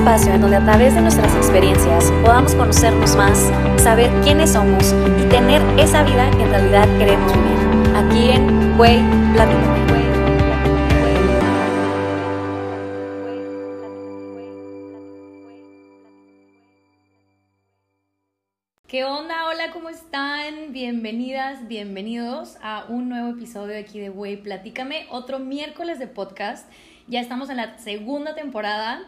espacio en donde a través de nuestras experiencias podamos conocernos más, saber quiénes somos y tener esa vida que en realidad queremos vivir. Aquí en Way Platícame. ¿Qué onda? Hola, ¿cómo están? Bienvenidas, bienvenidos a un nuevo episodio aquí de Way Platícame, otro miércoles de podcast. Ya estamos en la segunda temporada.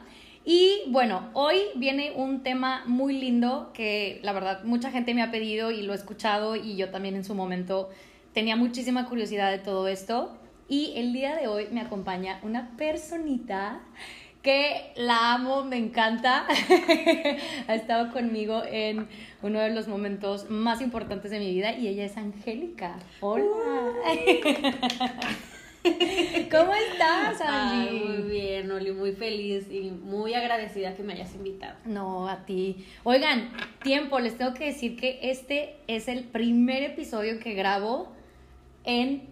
Y bueno, hoy viene un tema muy lindo que la verdad mucha gente me ha pedido y lo he escuchado y yo también en su momento tenía muchísima curiosidad de todo esto. Y el día de hoy me acompaña una personita que la amo, me encanta. ha estado conmigo en uno de los momentos más importantes de mi vida y ella es Angélica. Hola. ¿Cómo estás, Angie? muy bien, Oli, muy feliz y muy agradecida que me hayas invitado. No, a ti. Oigan, tiempo, les tengo que decir que este es el primer episodio que grabo en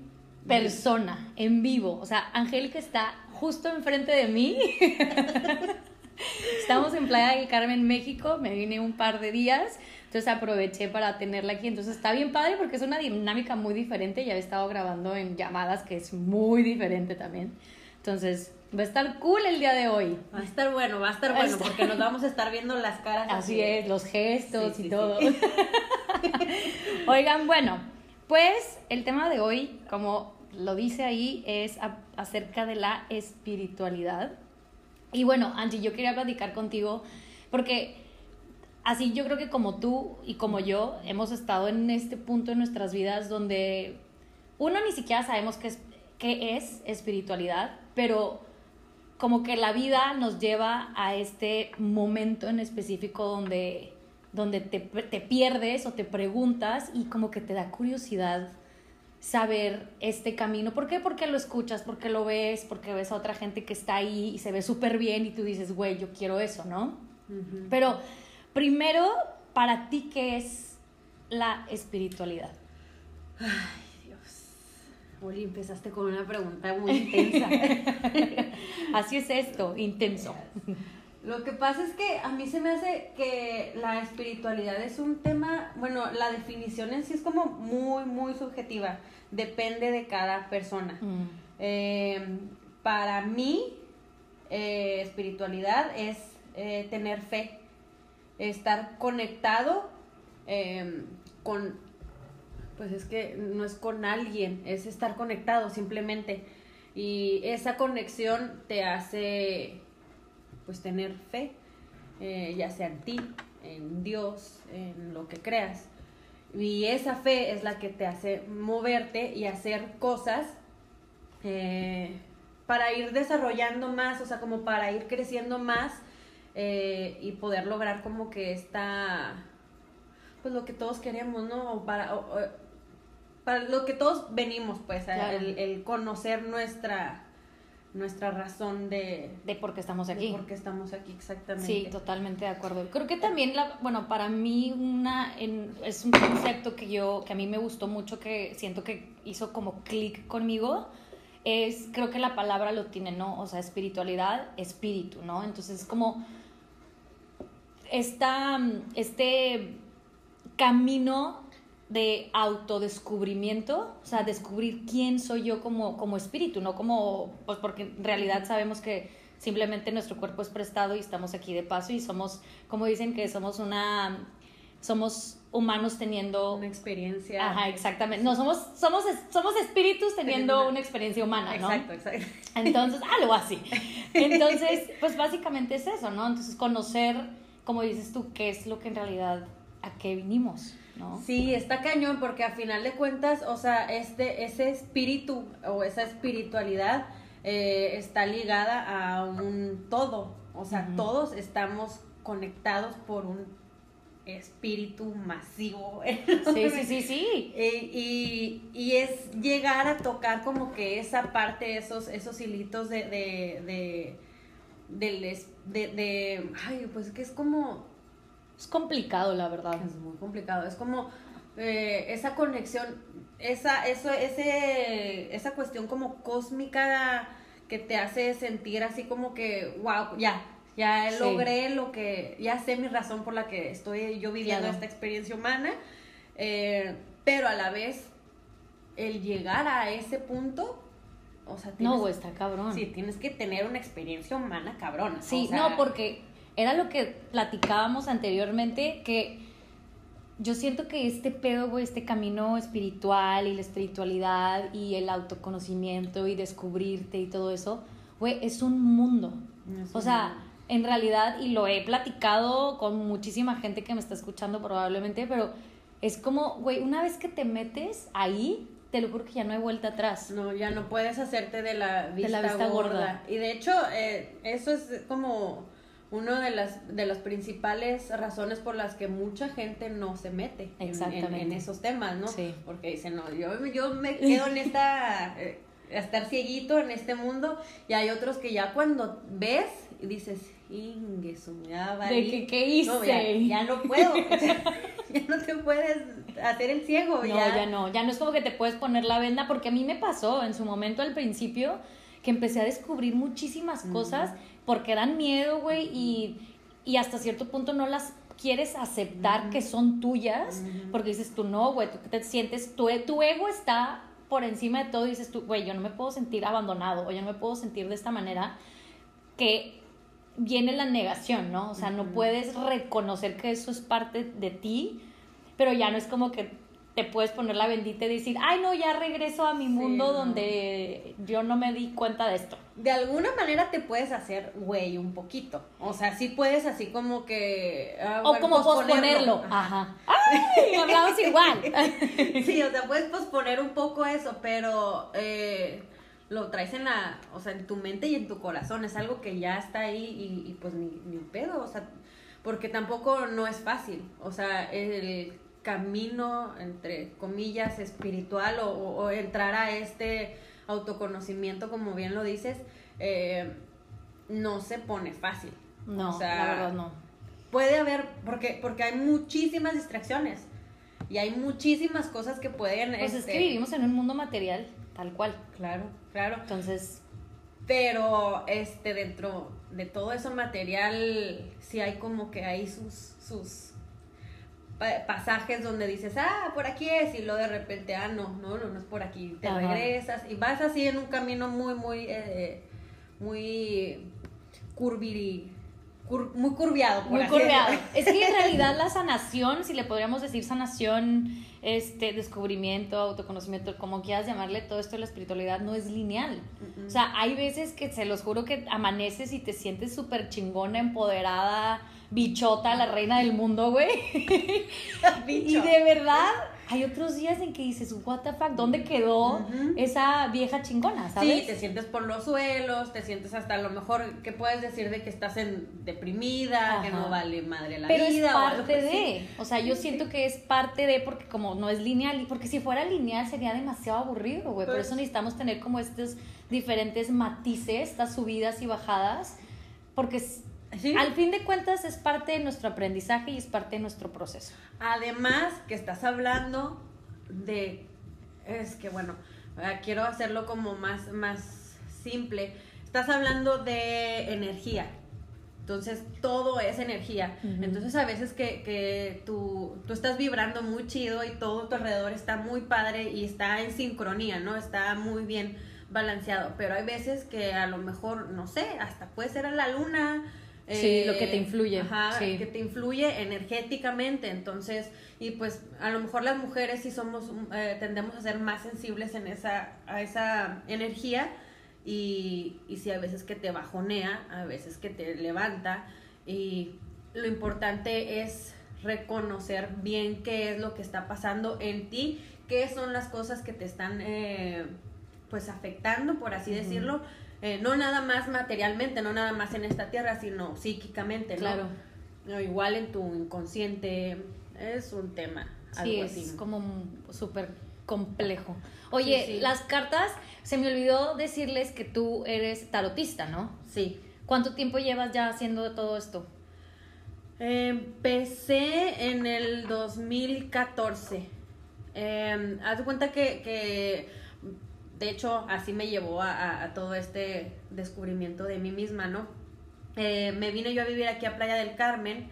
persona, en vivo. O sea, Angélica está justo enfrente de mí. Estamos en Playa del Carmen, México. Me vine un par de días. Entonces aproveché para tenerla aquí. Entonces está bien padre porque es una dinámica muy diferente. Ya he estado grabando en llamadas, que es muy diferente también. Entonces va a estar cool el día de hoy. Va a estar bueno, va a estar bueno porque nos vamos a estar viendo las caras. Así, es, los gestos y todo. Oigan, bueno, pues el tema de hoy, como lo dice ahí, es acerca de la espiritualidad. Y bueno, Angie, yo quería platicar contigo porque así yo creo que como tú y como yo hemos estado en este punto en nuestras vidas donde uno ni siquiera sabemos qué es, qué es espiritualidad, pero como que la vida nos lleva a este momento en específico donde, donde te, te pierdes o te preguntas y como que te da curiosidad saber este camino. ¿Por qué? Porque lo escuchas, porque lo ves, porque ves a otra gente que está ahí y se ve súper bien y tú dices, güey, yo quiero eso, ¿no? Pero primero, para ti, ¿qué es la espiritualidad? Ay, Dios. Oli, empezaste con una pregunta muy intensa. Así es esto, intenso. Lo que pasa es que a mí se me hace que la espiritualidad es un tema, bueno, la definición en sí es como muy, muy subjetiva, depende de cada persona. Mm. Eh, para mí, eh, espiritualidad es eh, tener fe, estar conectado con, pues es que no es con alguien, es estar conectado simplemente. Y esa conexión te hace pues tener fe, eh, ya sea en ti, en Dios, en lo que creas. Y esa fe es la que te hace moverte y hacer cosas eh, para ir desarrollando más, o sea, como para ir creciendo más eh, y poder lograr como que esta, pues lo que todos queremos, ¿no? O para, para lo que todos venimos, pues, el conocer nuestra nuestra razón de... De por qué estamos aquí. De por qué estamos aquí, exactamente. Sí, totalmente de acuerdo. Creo que también, la, bueno, para mí una, es un concepto que yo, que a mí me gustó mucho, que siento que hizo como clic conmigo, es, creo que la palabra lo tiene, ¿no? O sea, espiritualidad, espíritu, ¿no? Entonces, como esta, este camino de autodescubrimiento, o sea, descubrir quién soy yo como, como espíritu, no como, pues porque en realidad sabemos que simplemente nuestro cuerpo es prestado y estamos aquí de paso y somos, como dicen que somos una, somos humanos teniendo una experiencia. Ajá, exactamente. No, somos, somos, somos espíritus teniendo una experiencia humana, ¿no? Exacto, exacto. Entonces, algo así. Entonces, pues básicamente es eso, ¿no? Entonces, conocer, como dices tú, qué es lo que en realidad, a qué vinimos. Sí, está cañón porque a final de cuentas, o sea, este, ese espíritu o esa espiritualidad eh, está ligada a un todo, o sea, todos estamos conectados por un espíritu masivo. Sí, sí, sí, sí. Y, es llegar a tocar como que esa parte, esos, esos hilitos de, de, de, de, de, ay, pues que es como es complicado, la verdad. Es muy complicado. Es como eh, esa conexión, esa, eso, ese, esa cuestión como cósmica que te hace sentir así como que, wow, ya, ya Sí. logré lo que, ya sé mi razón por la que estoy yo viviendo Claro. esta experiencia humana, eh, pero a la vez el llegar a ese punto, o sea, No, güey, está cabrón. sí, tienes que tener una experiencia humana cabrona. Sí, o sea, no, porque era lo que platicábamos anteriormente, que yo siento que este pedo, güey, este camino espiritual y la espiritualidad y el autoconocimiento y descubrirte y todo eso, güey, es un mundo. Es O un sea, mundo. en realidad, y lo he platicado con muchísima gente que me está escuchando probablemente, pero es como, güey, una vez que te metes ahí, te lo juro que ya no hay vuelta atrás. No, ya no puedes hacerte de la vista, vista gorda. gorda. Y de hecho, eh, eso es como una de las, de las principales razones por las que mucha gente no se mete en- en, esos temas, ¿no? Sí. Porque dicen, no, yo, yo me quedo en esta, eh, a estar cieguito en este mundo, y hay otros que ya cuando ves y dices, ingueso, ya De valí". que, ¿qué hice? No, ya, ya no puedo, ya no te puedes hacer el ciego, No, ya. ya no, ya no es como que te puedes poner la venda, porque a mí me pasó en su momento al principio que empecé a descubrir muchísimas cosas porque dan miedo, güey, y, y hasta cierto punto no las quieres aceptar que son tuyas, porque dices tú, no, güey, tú te sientes, tu, tu ego está por encima de todo y dices tú, güey, yo no me puedo sentir abandonado o yo no me puedo sentir de esta manera que viene la negación, ¿no? O sea, no puedes reconocer que eso es parte de ti, pero ya no es como que te puedes poner la bendita y decir, ay, no, ya regreso a mi mundo no. donde yo no me di cuenta de esto. de alguna manera te puedes hacer güey un poquito. O sea, sí puedes así como que... ah, O bueno, como posponerlo. Ajá. Ajá. ¡Ay! Hablamos igual. Sí, o sea, puedes posponer un poco eso, pero eh, lo traes en la, o sea, en tu mente y en tu corazón. Es algo que ya está ahí y, y pues ni, ni un pedo, o sea, porque tampoco no es fácil. O sea, el camino, entre comillas, espiritual o, o- o entrar a este autoconocimiento, como bien lo dices, eh, no se pone fácil. No, O sea, la verdad no. puede haber, porque, porque hay muchísimas distracciones y hay muchísimas cosas que pueden... Pues es este, que vivimos en un mundo material, tal cual. Claro, claro. Entonces, Pero este dentro de todo eso material, sí hay como que hay sus, sus pa- pasajes donde dices, ah, por aquí es, y luego de repente, ah, no, no, no, no es por aquí, te Ajá. regresas y vas así en un camino muy, muy, eh, muy curviri, cur- muy curviado, por muy así decirlo. Es que en realidad la sanación, si le podríamos decir sanación, este descubrimiento, autoconocimiento, como quieras llamarle, todo esto de la espiritualidad no es lineal. O sea, hay veces que se los juro que amaneces y te sientes súper chingona, empoderada, bichota, la reina del mundo, güey. Y de verdad, hay otros días en que dices, what the fuck, ¿dónde quedó esa vieja chingona, sabes? Sí, te sientes por los suelos, te sientes hasta a lo mejor que puedes decir de que estás en deprimida, que no vale madre la Pero es vida. o algo parte así. de, o sea, yo siento que es parte de, porque como no es lineal, porque si fuera lineal sería demasiado aburrido, güey. Por Pues- eso necesitamos tener como estos diferentes matices, estas subidas y bajadas, porque es- Sí. al fin de cuentas es parte de nuestro aprendizaje y es parte de nuestro proceso. Además, que estás hablando de. Es que bueno, ah, quiero hacerlo como más, más simple. Estás hablando de energía. Entonces, todo es energía. Entonces, a veces que, que tú, tú estás vibrando muy chido y todo tu alrededor está muy padre y está en sincronía, ¿no? Está muy bien balanceado. Pero hay veces que a lo mejor, no sé, hasta puede ser a la luna. Sí, lo que te influye, Ajá, sí. que te influye energéticamente. Entonces, y pues a lo mejor las mujeres sí somos, eh, tendemos a ser más sensibles en esa, a esa energía. Y, y sí, a veces que te bajonea, a veces que te levanta. Y lo importante es reconocer bien qué es lo que está pasando en ti, qué son las cosas que te están eh, pues afectando, por así decirlo. Eh, no nada más materialmente, no nada más en esta tierra, sino psíquicamente, ¿no? Claro. No, igual en tu inconsciente es un tema. Sí, es como súper complejo. Oye, Sí, sí. las cartas, se me olvidó decirles que tú eres tarotista, ¿no? Sí. ¿Cuánto tiempo llevas ya haciendo todo esto? Empecé en el 2014. Eh, haz de cuenta que, que, de hecho, así me llevó a, a- a todo este descubrimiento de mí misma, ¿no? eh, me vine yo a vivir aquí a Playa del Carmen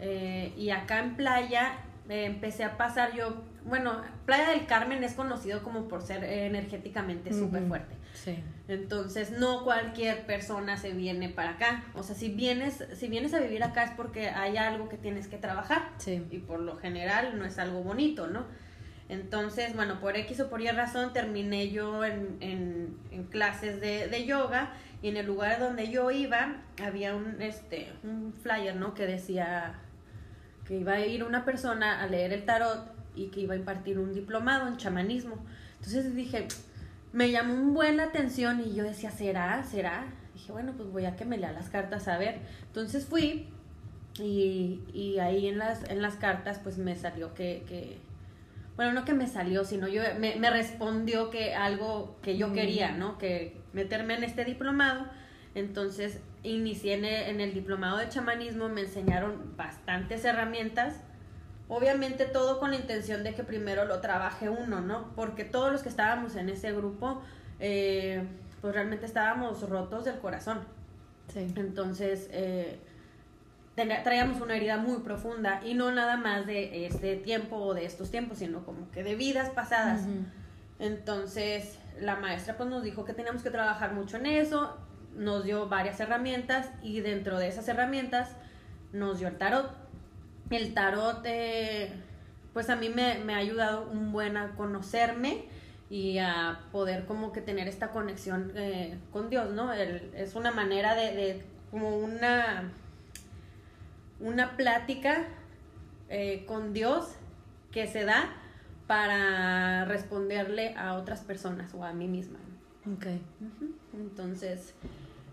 eh, y acá en Playa eh, empecé a pasar yo, bueno, Playa del Carmen es conocido como por ser energéticamente súper fuerte. Sí. Entonces, no cualquier persona se viene para acá. O sea, si vienes, si vienes a vivir acá es porque hay algo que tienes que trabajar. Sí. Y por lo general no es algo bonito, ¿no? Entonces, bueno, por X o por Y razón terminé yo en, clases de, yoga y en el lugar donde yo iba había un, este, un flyer, ¿no? Que decía que iba a ir una persona a leer el tarot y que iba a impartir un diplomado en chamanismo. Entonces dije, me llamó un buen la atención y yo decía, ¿será? ¿Será? Dije, bueno, pues voy a que me lea las cartas a ver. Entonces fui y, y ahí en las, en las cartas pues me salió que, bueno, no que me salió, sino yo me, me respondió que algo que yo quería, ¿no? Que meterme en este diplomado. Entonces inicié en el, en el diplomado de chamanismo, me enseñaron bastantes herramientas obviamente todo con la intención de que primero lo trabaje uno, ¿no? Porque todos los que estábamos en ese grupo, eh, pues realmente estábamos rotos del corazón. Sí. Entonces, eh, traíamos una herida muy profunda y no nada más de este tiempo o de estos tiempos, sino como que de vidas pasadas. Uh -huh. Entonces, la maestra pues nos dijo que teníamos que trabajar mucho en eso, nos dio varias herramientas y dentro de esas herramientas nos dio el tarot el tarot, eh, pues a mí me, me, ha ayudado un buen a conocerme y a poder como que tener esta conexión eh, con Dios, ¿no? El, es una manera de, de, como una, una plática eh, con Dios que se da para responderle a otras personas o a mí misma. Ok. Uh -huh. Entonces,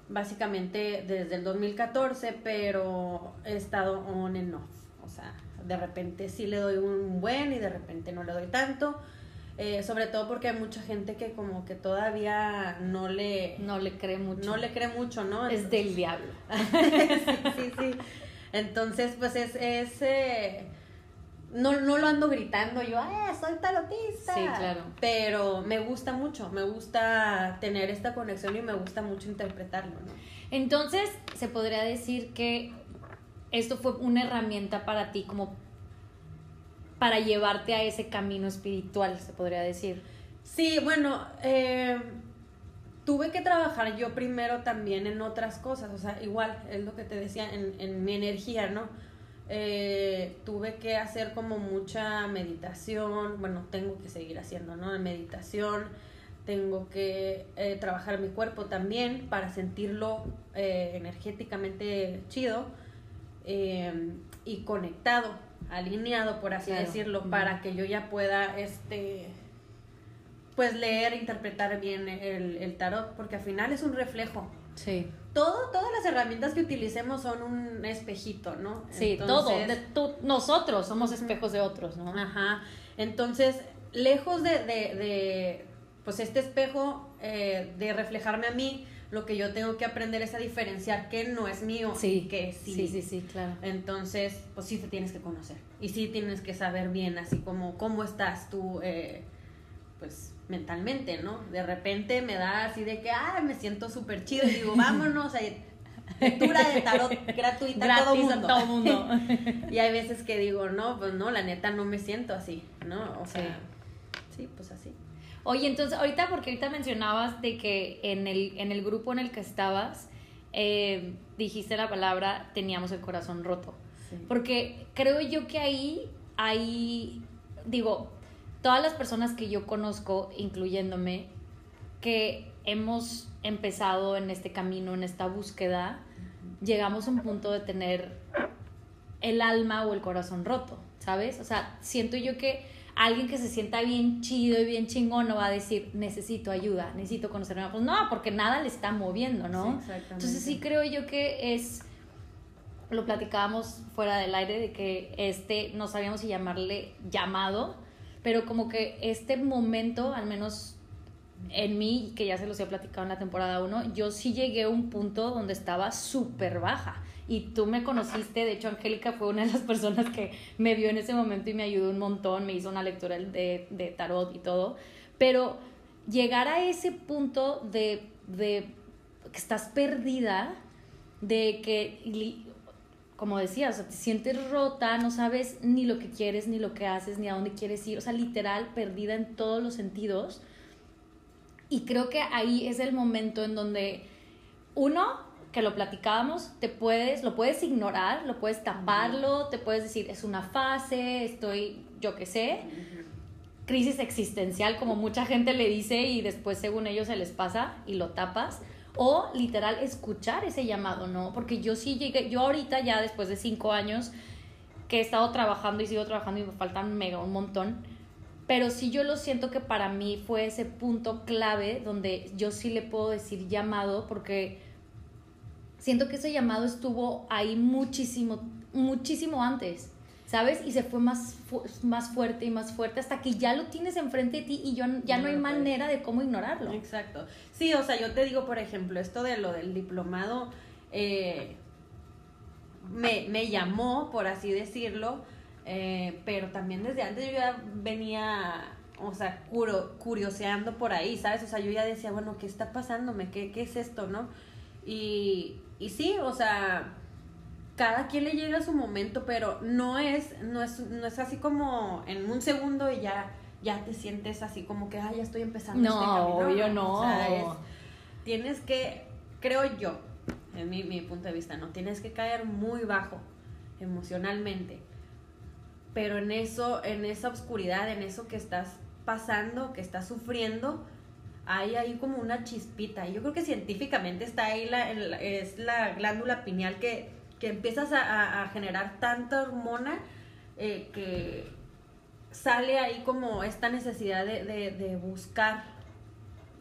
básicamente desde el 2014, pero he estado on and off. O sea, de repente sí le doy un buen y de repente no le doy tanto. Eh, sobre todo porque hay mucha gente que como que todavía no le... No le cree mucho. No le cree mucho, ¿no? Es del diablo. sí, sí, sí. Entonces, pues es... es eh, no, no lo ando gritando yo, ¡eh, soy tarotista! Sí, claro. Pero me gusta mucho, me gusta tener esta conexión y me gusta mucho interpretarlo, ¿no? Entonces, se podría decir que esto fue una herramienta para ti como para llevarte a ese camino espiritual, se podría decir. Sí, bueno, eh, tuve que trabajar yo primero también en otras cosas, o sea, igual, es lo que te decía, en, en mi energía, ¿no? Eh, tuve que hacer como mucha meditación, bueno, tengo que seguir haciendo, ¿no? Meditación, tengo que eh, trabajar mi cuerpo también para sentirlo eh, energéticamente chido eh, y conectado, alineado, por así Claro. decirlo, para que yo ya pueda, este, pues leer, interpretar bien el, el tarot, porque al final es un reflejo. Sí. Todo, todas las herramientas que utilicemos son un espejito, ¿no? Sí, Entonces- todo. De, tú- nosotros somos espejos de otros, ¿no? Ajá. Entonces, lejos de, de, de, pues este espejo, eh, de reflejarme a mí, lo que yo tengo que aprender es a diferenciar qué no es mío Sí, y qué sí. sí, sí, sí, claro. Entonces, pues sí te tienes que conocer. Y sí tienes que saber bien, así como cómo estás tú, eh, pues mentalmente, ¿no? De repente me da así de que, ah, me siento súper chido y digo, vámonos a lectura de tarot gratuita todo mundo. a todo mundo. Y hay veces que digo, no, pues no, la neta no me siento así, ¿no? O sea, sí, pues así. Oye, entonces, ahorita, porque ahorita mencionabas de que en el, en el grupo en el que estabas, eh, dijiste la palabra, teníamos el corazón roto. Porque creo yo que ahí hay, digo, todas las personas que yo conozco, incluyéndome, que hemos empezado en este camino, en esta búsqueda, llegamos a un punto de tener el alma o el corazón roto, ¿sabes? O sea, siento yo que alguien que se sienta bien chido y bien chingón no va a decir, necesito ayuda, necesito conocerme. Pues no, porque nada le está moviendo, ¿no? Sí. Entonces sí creo yo que es, lo platicábamos fuera del aire, de que este, no sabíamos si llamarle llamado, pero como que este momento, al menos en mí, que ya se los he platicado en la temporada 1, yo sí llegué a un punto donde estaba súper baja. Y tú me conociste, de hecho Angélica fue una de las personas que me vio en ese momento y me ayudó un montón, me hizo una lectura de, de tarot y todo. Pero llegar a ese punto de, de que estás perdida, de que, como decía, o sea, te sientes rota, no sabes ni lo que quieres, ni lo que haces, ni a dónde quieres ir, o sea, literal, perdida en todos los sentidos. Y creo que ahí es el momento en donde uno, que lo platicábamos, te puedes, lo puedes ignorar, lo puedes taparlo, te puedes decir, es una fase, estoy, yo qué sé, crisis existencial, como mucha gente le dice y después según ellos se les pasa y lo tapas. O literal escuchar ese llamado, ¿no? Porque yo sí llegué, yo ahorita ya después de cinco años que he estado trabajando y sigo trabajando y me faltan mega un montón, pero sí yo lo siento que para mí fue ese punto clave donde yo sí le puedo decir llamado porque siento que ese llamado estuvo ahí muchísimo, muchísimo antes. ¿Sabes? Y se fue más, más fuerte y más fuerte hasta que ya lo tienes enfrente de ti y yo, ya no hay manera de cómo ignorarlo. Exacto. Sí, o sea, yo te digo, por ejemplo, esto de lo del diplomado eh, me, me, llamó, por así decirlo, eh, pero también desde antes yo ya venía, o sea, curioseando por ahí, ¿sabes? O sea, yo ya decía, bueno, ¿qué está pasándome? ¿Qué, qué es esto, no? Y, y sí, o sea cada quien le llega su momento, pero no es, no es, no es así como en un segundo y ya, ya te sientes así como que, ay, ya estoy empezando no, este camino. yo no. O sea, tienes que, creo yo, en mi, mi punto de vista, ¿no? Tienes que caer muy bajo emocionalmente. Pero en eso, en esa oscuridad, en eso que estás pasando, que estás sufriendo, hay ahí como una chispita. Y yo creo que científicamente está ahí la, es la glándula pineal que que empiezas a, generar tanta hormona eh, que sale ahí como esta necesidad de, buscar,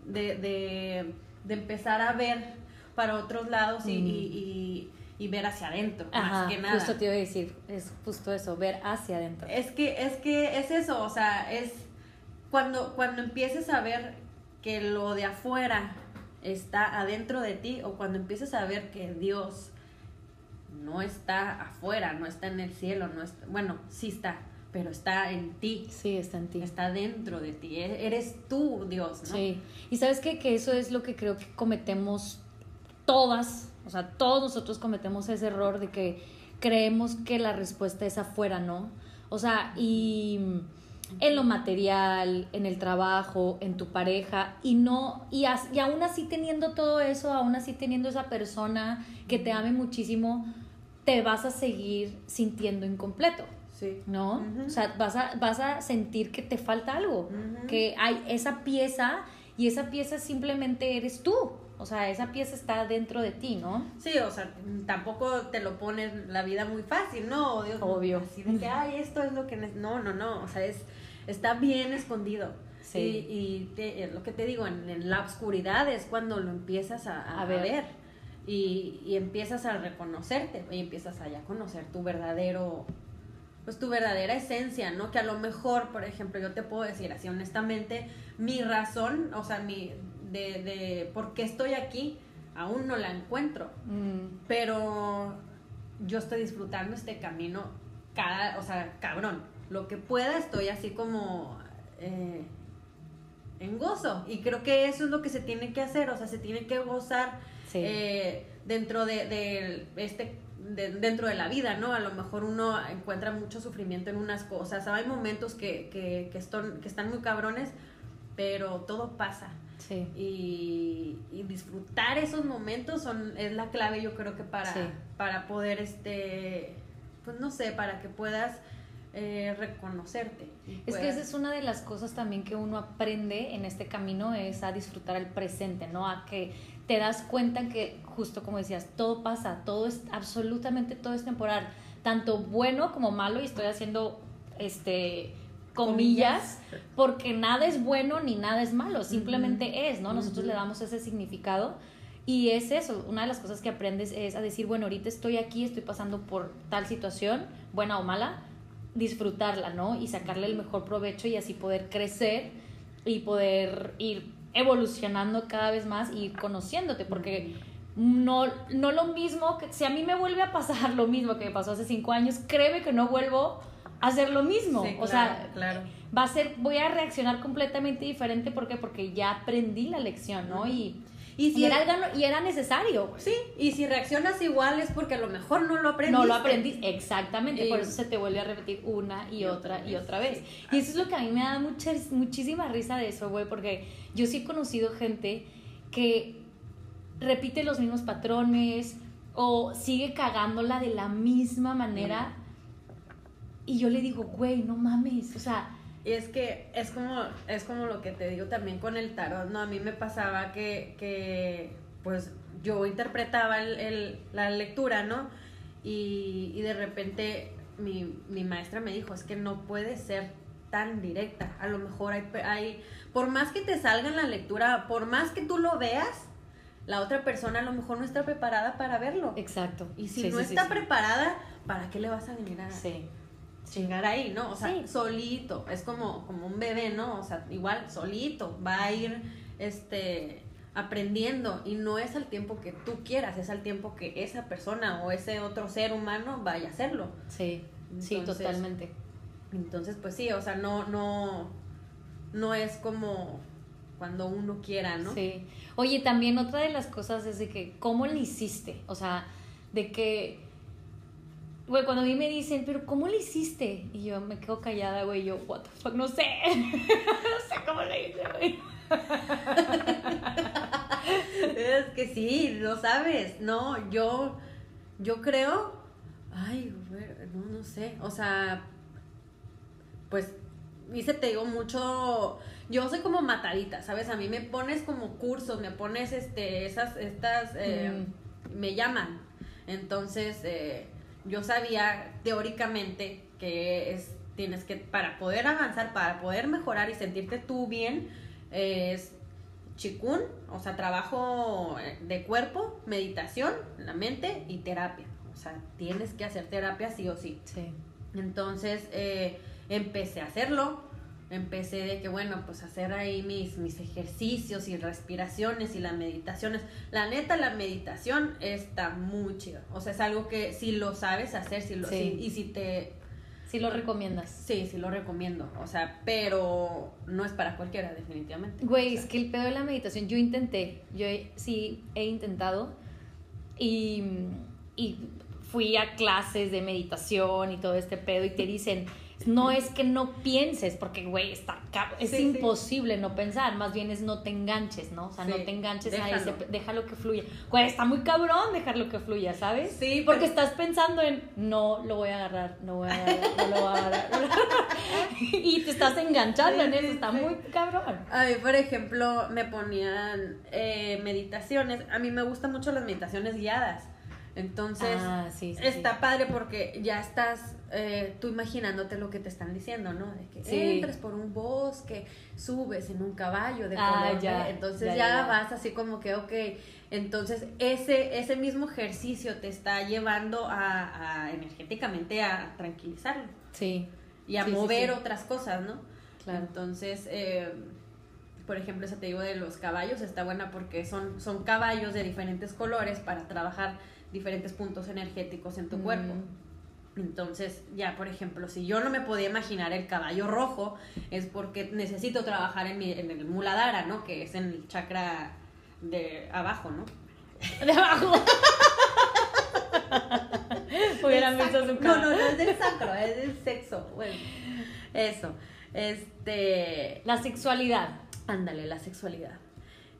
de, empezar a ver para otros lados y, ver hacia adentro, más que nada. Justo te iba a decir, es justo eso, ver hacia adentro. Es que, es que es eso, o sea, es cuando, cuando empieces a ver que lo de afuera está adentro de ti o cuando empieces a ver que Dios no está afuera, no está en el cielo, no está, bueno, sí está, pero está en ti. Sí, está en ti. Está dentro de ti. E-, eres tú, Dios, ¿no? Sí. Y sabes qué? que eso es lo que creo que cometemos todas, o sea, todos nosotros cometemos ese error de que creemos que la respuesta es afuera, ¿no? O sea, y en lo material, en el trabajo, en tu pareja, y no, y, y aún así teniendo todo eso, aún así teniendo esa persona que te ame muchísimo, te vas a seguir sintiendo incompleto. Sí. ¿No? O sea, vas a, vas a sentir que te falta algo, que hay esa pieza y esa pieza simplemente eres tú. O sea, esa pieza está dentro de ti, ¿no? Sí, o sea, tampoco te lo pones la vida muy fácil, ¿no? Dios, Obvio. Así de que, ay, esto es lo que... No, no, no, o sea, es, está bien escondido. Sí. Y, y lo que te digo, en, la oscuridad es cuando lo empiezas a, a, ver y, y, empiezas a reconocerte y empiezas a ya conocer tu verdadero, pues tu verdadera esencia, ¿no? Que a lo mejor, por ejemplo, yo te puedo decir así honestamente, mi razón, o sea, mi, de, de por qué estoy aquí, aún no la encuentro, mm. pero yo estoy disfrutando este camino cada, o sea, cabrón, lo que pueda estoy así como... Eh, en gozo y creo que eso es lo que se tiene que hacer, o sea, se tiene que gozar eh, dentro de, este dentro de la vida, ¿no? A lo mejor uno encuentra mucho sufrimiento en unas cosas, hay momentos que, que, que, están, que están muy cabrones, pero todo pasa. Sí. Y, disfrutar esos momentos son, es la clave yo creo que para, para poder, este, pues no sé, para que puedas eh, reconocerte. Es que esa es una de las cosas también que uno aprende en este camino, es a disfrutar el presente, ¿no? A que te das cuenta que, justo como decías, todo pasa, todo es, absolutamente todo es temporal, tanto bueno como malo, y estoy haciendo, este, comillas, porque nada es bueno ni nada es malo, simplemente es, ¿no? Nosotros le damos ese significado. Y es eso, una de las cosas que aprendes es a decir, bueno, ahorita estoy aquí, estoy pasando por tal situación, buena o mala, disfrutarla, ¿no? Y sacarle el mejor provecho y así poder crecer y poder ir evolucionando cada vez más y ir conociéndote, porque no, no lo mismo que si a mí me vuelve a pasar lo mismo que me pasó hace cinco años, créeme que no vuelvo a hacer lo mismo. o sea, claro. va a ser, voy a reaccionar completamente diferente, ¿por Porque ya aprendí la lección, ¿no? Y, Y si Y era, algo- y era necesario. güey. Sí, y si reaccionas igual es porque a lo mejor no lo aprendiste. No lo aprendí, exactamente, por eso se te vuelve a repetir una y otra y otra vez. Y eso es lo que a mí me da mucha, muchísima risa de eso, güey, porque yo sí he conocido gente que repite los mismos patrones o sigue cagándola de la misma manera. Y yo le digo, güey, no mames, o sea, Y es que es como, es como lo que te digo también con el tarot, ¿no? A mí me pasaba que, que pues, yo interpretaba el, el- la lectura, ¿no? Y, y de repente mi, mi maestra me dijo, es que no puede ser tan directa. A lo mejor hay, hay, por más que te salga en la lectura, por más que tú lo veas, la otra persona a lo mejor no está preparada para verlo. exacto. Y si Sí, no sí, está sí. preparada, ¿para qué le vas a venir a, Sí. Chingar ahí, ¿no? O sea, Sí. solito, es como, como un bebé, ¿no? O sea, igual, solito, va a ir, este, aprendiendo y no es al tiempo que tú quieras, es al tiempo que esa persona o ese otro ser humano vaya a hacerlo. Sí, sí, totalmente. Entonces, pues sí, o sea, no, no, no es como cuando uno quiera, ¿no? Sí. Oye, también otra de las cosas es de que, ¿cómo le hiciste? O sea, de que, güey, cuando a mí me dicen, pero ¿cómo le hiciste? Y yo me quedo callada, güey, yo, what the fuck, no sé. no sé cómo le hice, güey. Es que sí, lo sabes. No, yo, yo creo, ay, güey, no, no sé, o sea, pues, hice, te digo, mucho, yo soy como matadita, ¿sabes? A mí me pones como cursos, me pones, este, esas, estas, eh, me llaman. Entonces, eh, yo sabía teóricamente que es, tienes que, para poder avanzar, para poder mejorar y sentirte tú bien, es chikun, o sea, trabajo eh, de cuerpo, meditación, la mente y terapia. O sea, tienes que hacer terapia sí o sí. Sí. Entonces, eh, empecé a hacerlo. Empecé de que, bueno, pues hacer ahí mis, mis ejercicios y respiraciones y las meditaciones. La neta, la meditación está muy chida. O sea, es algo que si lo sabes hacer, si lo, Sí. si- y si te, Sí lo recomiendas. Sí, sí lo recomiendo. O sea, pero no es para cualquiera, definitivamente. Güey, es que el pedo de la meditación, yo intenté, yo he- sí he intentado y, y fui a clases de meditación y todo este pedo y te dicen, no es que no pienses, porque güey, está es Sí, sí. imposible no pensar, más bien es no te enganches, ¿no? O sea, no te enganches a déjalo. ese, déjalo que fluya. Güey, está muy cabrón dejarlo que fluya, ¿sabes? Sí, porque pero- estás pensando en, no lo voy a agarrar, no voy a agarrar, no lo voy a agarrar. a agarrar". y te estás enganchando en eso, está muy cabrón. A mí, por ejemplo, me ponían eh, meditaciones. A mí me gustan mucho las meditaciones guiadas. Entonces, Ah, sí, sí, está sí. padre porque ya estás eh, tú imaginándote lo que te están diciendo, ¿no? De que entres por un bosque, subes en un caballo de Ah, color ya. Entonces ya, ya, ya, ya. vas así como que, ok, entonces ese, ese mismo ejercicio te está llevando a, a energéticamente a tranquilizarlo Sí. y a mover otras cosas, ¿no? Claro. Entonces, eh, por ejemplo, esa te digo de los caballos, está buena porque son, son caballos de diferentes colores para trabajar diferentes puntos energéticos en tu Mm. cuerpo. Entonces, ya, por ejemplo, si yo no me podía imaginar el caballo rojo, es porque necesito trabajar en, mi, en el muladhara, ¿no? Que es en el chakra de abajo, ¿no? De abajo. Hubieran visto su cara. No, no, no es del sacro, es del sexo. Bueno, eso. Este. La sexualidad. Ándale, la sexualidad.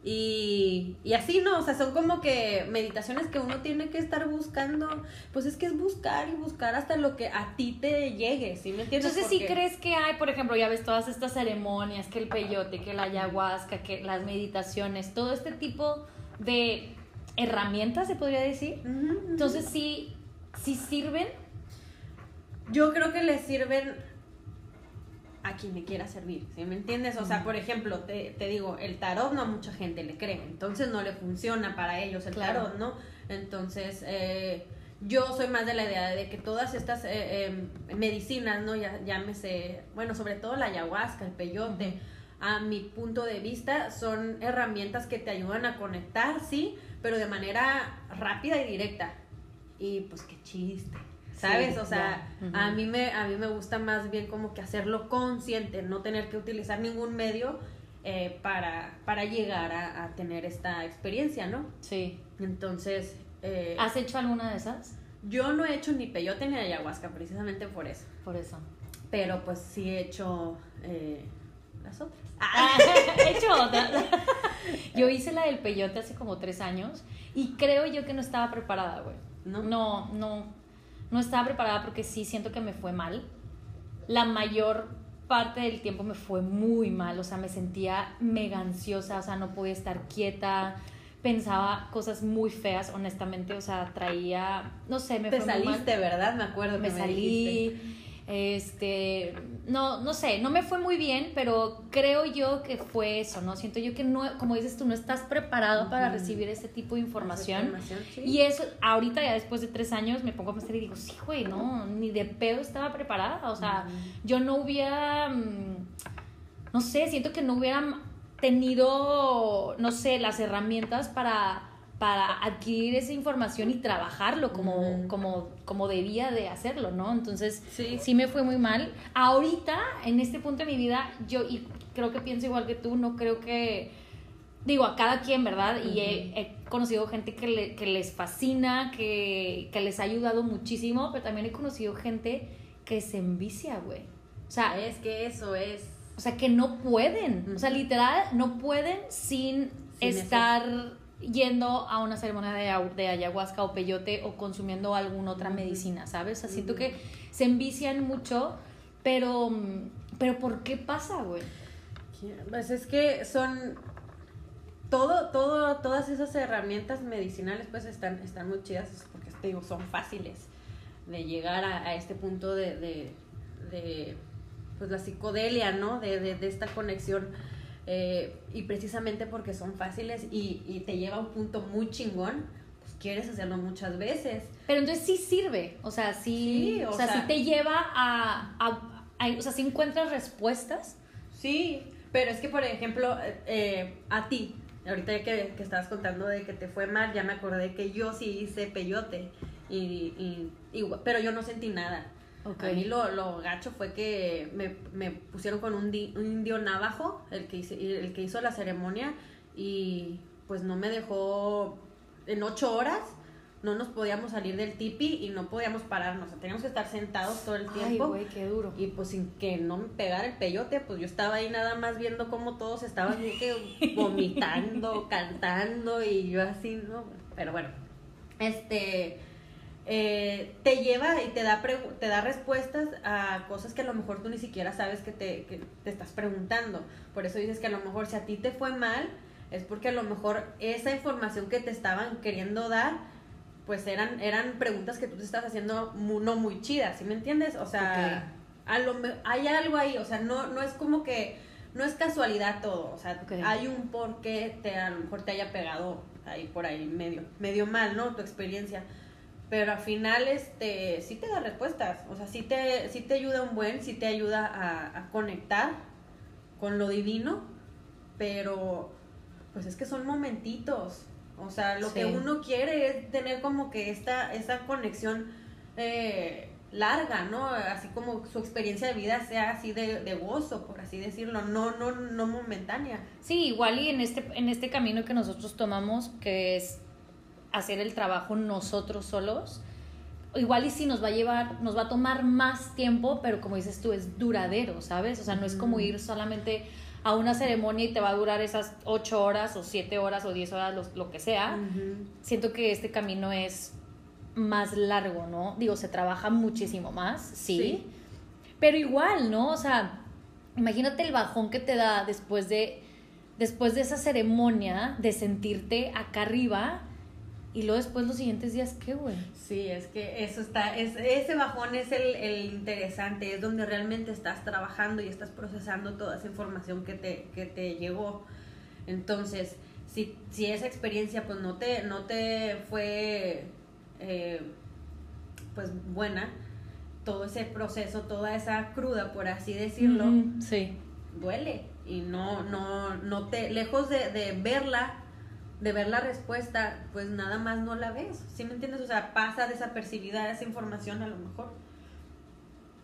Y, y así, ¿no? O sea, son como que meditaciones que uno tiene que estar buscando. Pues es que es buscar y buscar hasta lo que a ti te llegue, ¿sí me entiendes? Entonces, si Porque- crees que hay, por ejemplo, ya ves todas estas ceremonias, que el peyote, que la ayahuasca, que las meditaciones, todo este tipo de herramientas, se podría decir. Entonces, sí, sí sirven. Yo creo que le sirven a quien le quiera servir, ¿sí me entiendes? O sea, por ejemplo, te, te digo, el tarot no a mucha gente le cree, entonces no le funciona para ellos el Claro. tarot, ¿no? Entonces, eh, yo soy más de la idea de que todas estas eh, eh, medicinas, ¿no? Ya, llámese, bueno, sobre todo la ayahuasca, el peyote, a mi punto de vista, son herramientas que te ayudan a conectar, sí, pero de manera rápida y directa. Y pues qué chiste. ¿Sabes? Sí, o sea, a mí me a mí me gusta más bien como que hacerlo consciente, no tener que utilizar ningún medio eh, para, para llegar a, a tener esta experiencia, ¿no? Sí. Entonces, eh, ¿Has hecho alguna de esas? yo no he hecho ni peyote ni ayahuasca precisamente por eso, Por eso. pero pues sí he hecho eh, las otras. He hecho otra. Yo hice la del peyote hace como tres años y creo yo que no estaba preparada, güey. ¿No? No, no, no estaba preparada porque sí siento que me fue mal. La mayor parte del tiempo me fue muy mal, o sea, me sentía mega ansiosa, o sea, no podía estar quieta, pensaba cosas muy feas, honestamente, o sea, traía, no sé, me Te fue muy mal saliste, ¿verdad? Me acuerdo me que me salí, dijiste. Este, no, no sé, no me fue muy bien, pero creo yo que fue eso, ¿no? Siento yo que no, como dices tú, no estás preparado para recibir ese tipo de información. información, sí. Y eso, ahorita ya después de tres años me pongo a pensar y digo, sí, güey, no, ni de pedo estaba preparada, o sea, yo no hubiera, mm, no sé, siento que no hubiera tenido, no sé, las herramientas para para adquirir esa información y trabajarlo como, como, como debía de hacerlo, ¿no? Entonces, Sí. sí me fue muy mal. Ahorita, en este punto de mi vida, yo y creo que pienso igual que tú, no creo que, digo, a cada quien, ¿verdad? Y he, he conocido gente que, le- que les fascina, que, que les ha ayudado muchísimo, pero también he conocido gente que se envicia, güey. O sea, Es que eso es. o sea, que no pueden. O sea, literal, no pueden sin, Sin estar yendo a una ceremonia de, de ayahuasca o peyote o consumiendo alguna otra medicina, ¿sabes? O sea, siento que se envician mucho, pero, pero ¿por qué pasa, güey? Pues es que son todo, todo, todas esas herramientas medicinales pues están, están muy chidas porque te digo, son fáciles de llegar a, a este punto de, de, de, pues la psicodelia, ¿no? De, de, de esta conexión. Eh, y precisamente porque son fáciles y, y te lleva a un punto muy chingón, pues quieres hacerlo muchas veces. Pero entonces sí sirve, o sea, sí, Sí, o o sea, sea- sí te lleva a, a- a- o sea, sí encuentras respuestas. Sí, pero es que, por ejemplo, eh, eh, a ti, ahorita que, que estabas contando de que te fue mal, ya me acordé que yo sí hice peyote, y, y- y- pero yo no sentí nada. Ok. A mí lo, lo gacho fue que me, me pusieron con un, di- un indio navajo, el que, hice- el que hizo la ceremonia, y pues no me dejó en ocho horas. No nos podíamos salir del tipi y no podíamos pararnos. O sea, teníamos que estar sentados todo el Ay, tiempo. güey, qué duro. Y pues sin que no me pegara el peyote, pues yo estaba ahí nada más viendo cómo todos estaban que vomitando, cantando y yo así, ¿no? Pero bueno, este, eh, te lleva y te da, te da respuestas a cosas que a lo mejor tú ni siquiera sabes que te, que te estás preguntando. Por eso dices que a lo mejor si a ti te fue mal, es porque a lo mejor esa información que te estaban queriendo dar, pues eran, eran preguntas que tú te estás haciendo no muy chidas, ¿sí me entiendes? O sea, a lo me- hay algo ahí, o sea, no, no es como que, no es casualidad todo, o sea, hay un por qué te, a lo mejor te haya pegado ahí por ahí medio, medio mal, ¿no? Tu experiencia. Pero al final, este, sí te da respuestas, o sea, sí te, sí te ayuda un buen, sí te ayuda a, a conectar con lo divino, pero pues es que son momentitos, o sea, lo Sí. que uno quiere es tener como que esta, esa conexión eh, larga, ¿no? Así como su experiencia de vida sea así de, de gozo, por así decirlo, no, no, no momentánea. Sí, igual y en este, en este camino que nosotros tomamos, que es hacer el trabajo nosotros solos, igual y sí nos va a llevar, nos va a tomar más tiempo, pero como dices tú, es duradero, ¿sabes? O sea, no es como ir solamente a una ceremonia y te va a durar esas ocho horas o siete horas o diez horas, lo, lo que sea. Siento que este camino es más largo, ¿no? Digo, se trabaja muchísimo más, sí. Sí. Pero igual, ¿no? O sea, imagínate el bajón que te da después de, después de esa ceremonia de sentirte acá arriba y luego después los siguientes días, ¿qué, güey? Sí, es que eso está, es, ese bajón es el, el interesante, es donde realmente estás trabajando y estás procesando toda esa información que te, que te llegó. Entonces, si, si esa experiencia pues no te, no te fue eh, pues buena, todo ese proceso, toda esa cruda, por así decirlo, Ujú, Sí. duele y no, no, no te, lejos de, de verla, de ver la respuesta, pues nada más no la ves, ¿sí me entiendes? O sea, pasa desapercibida esa información a lo mejor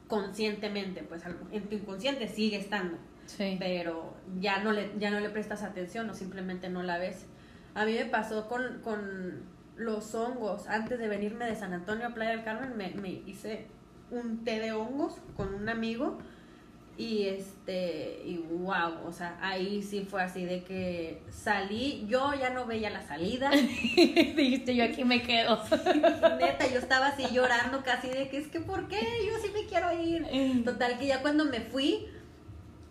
conscientemente, pues en tu inconsciente sigue estando, Sí. Pero ya no le, ya no le prestas atención o simplemente no la ves. A mí me pasó con, con los hongos. Antes de venirme de San Antonio a Playa del Carmen, me, me hice un té de hongos con un amigo. Y este, y wow, o sea, ahí sí fue así de que salí, yo ya no veía la salida. Dijiste, yo aquí me quedo. Neta, yo estaba así llorando casi de que es que, ¿por qué? Yo sí me quiero ir. Total, que ya cuando me fui,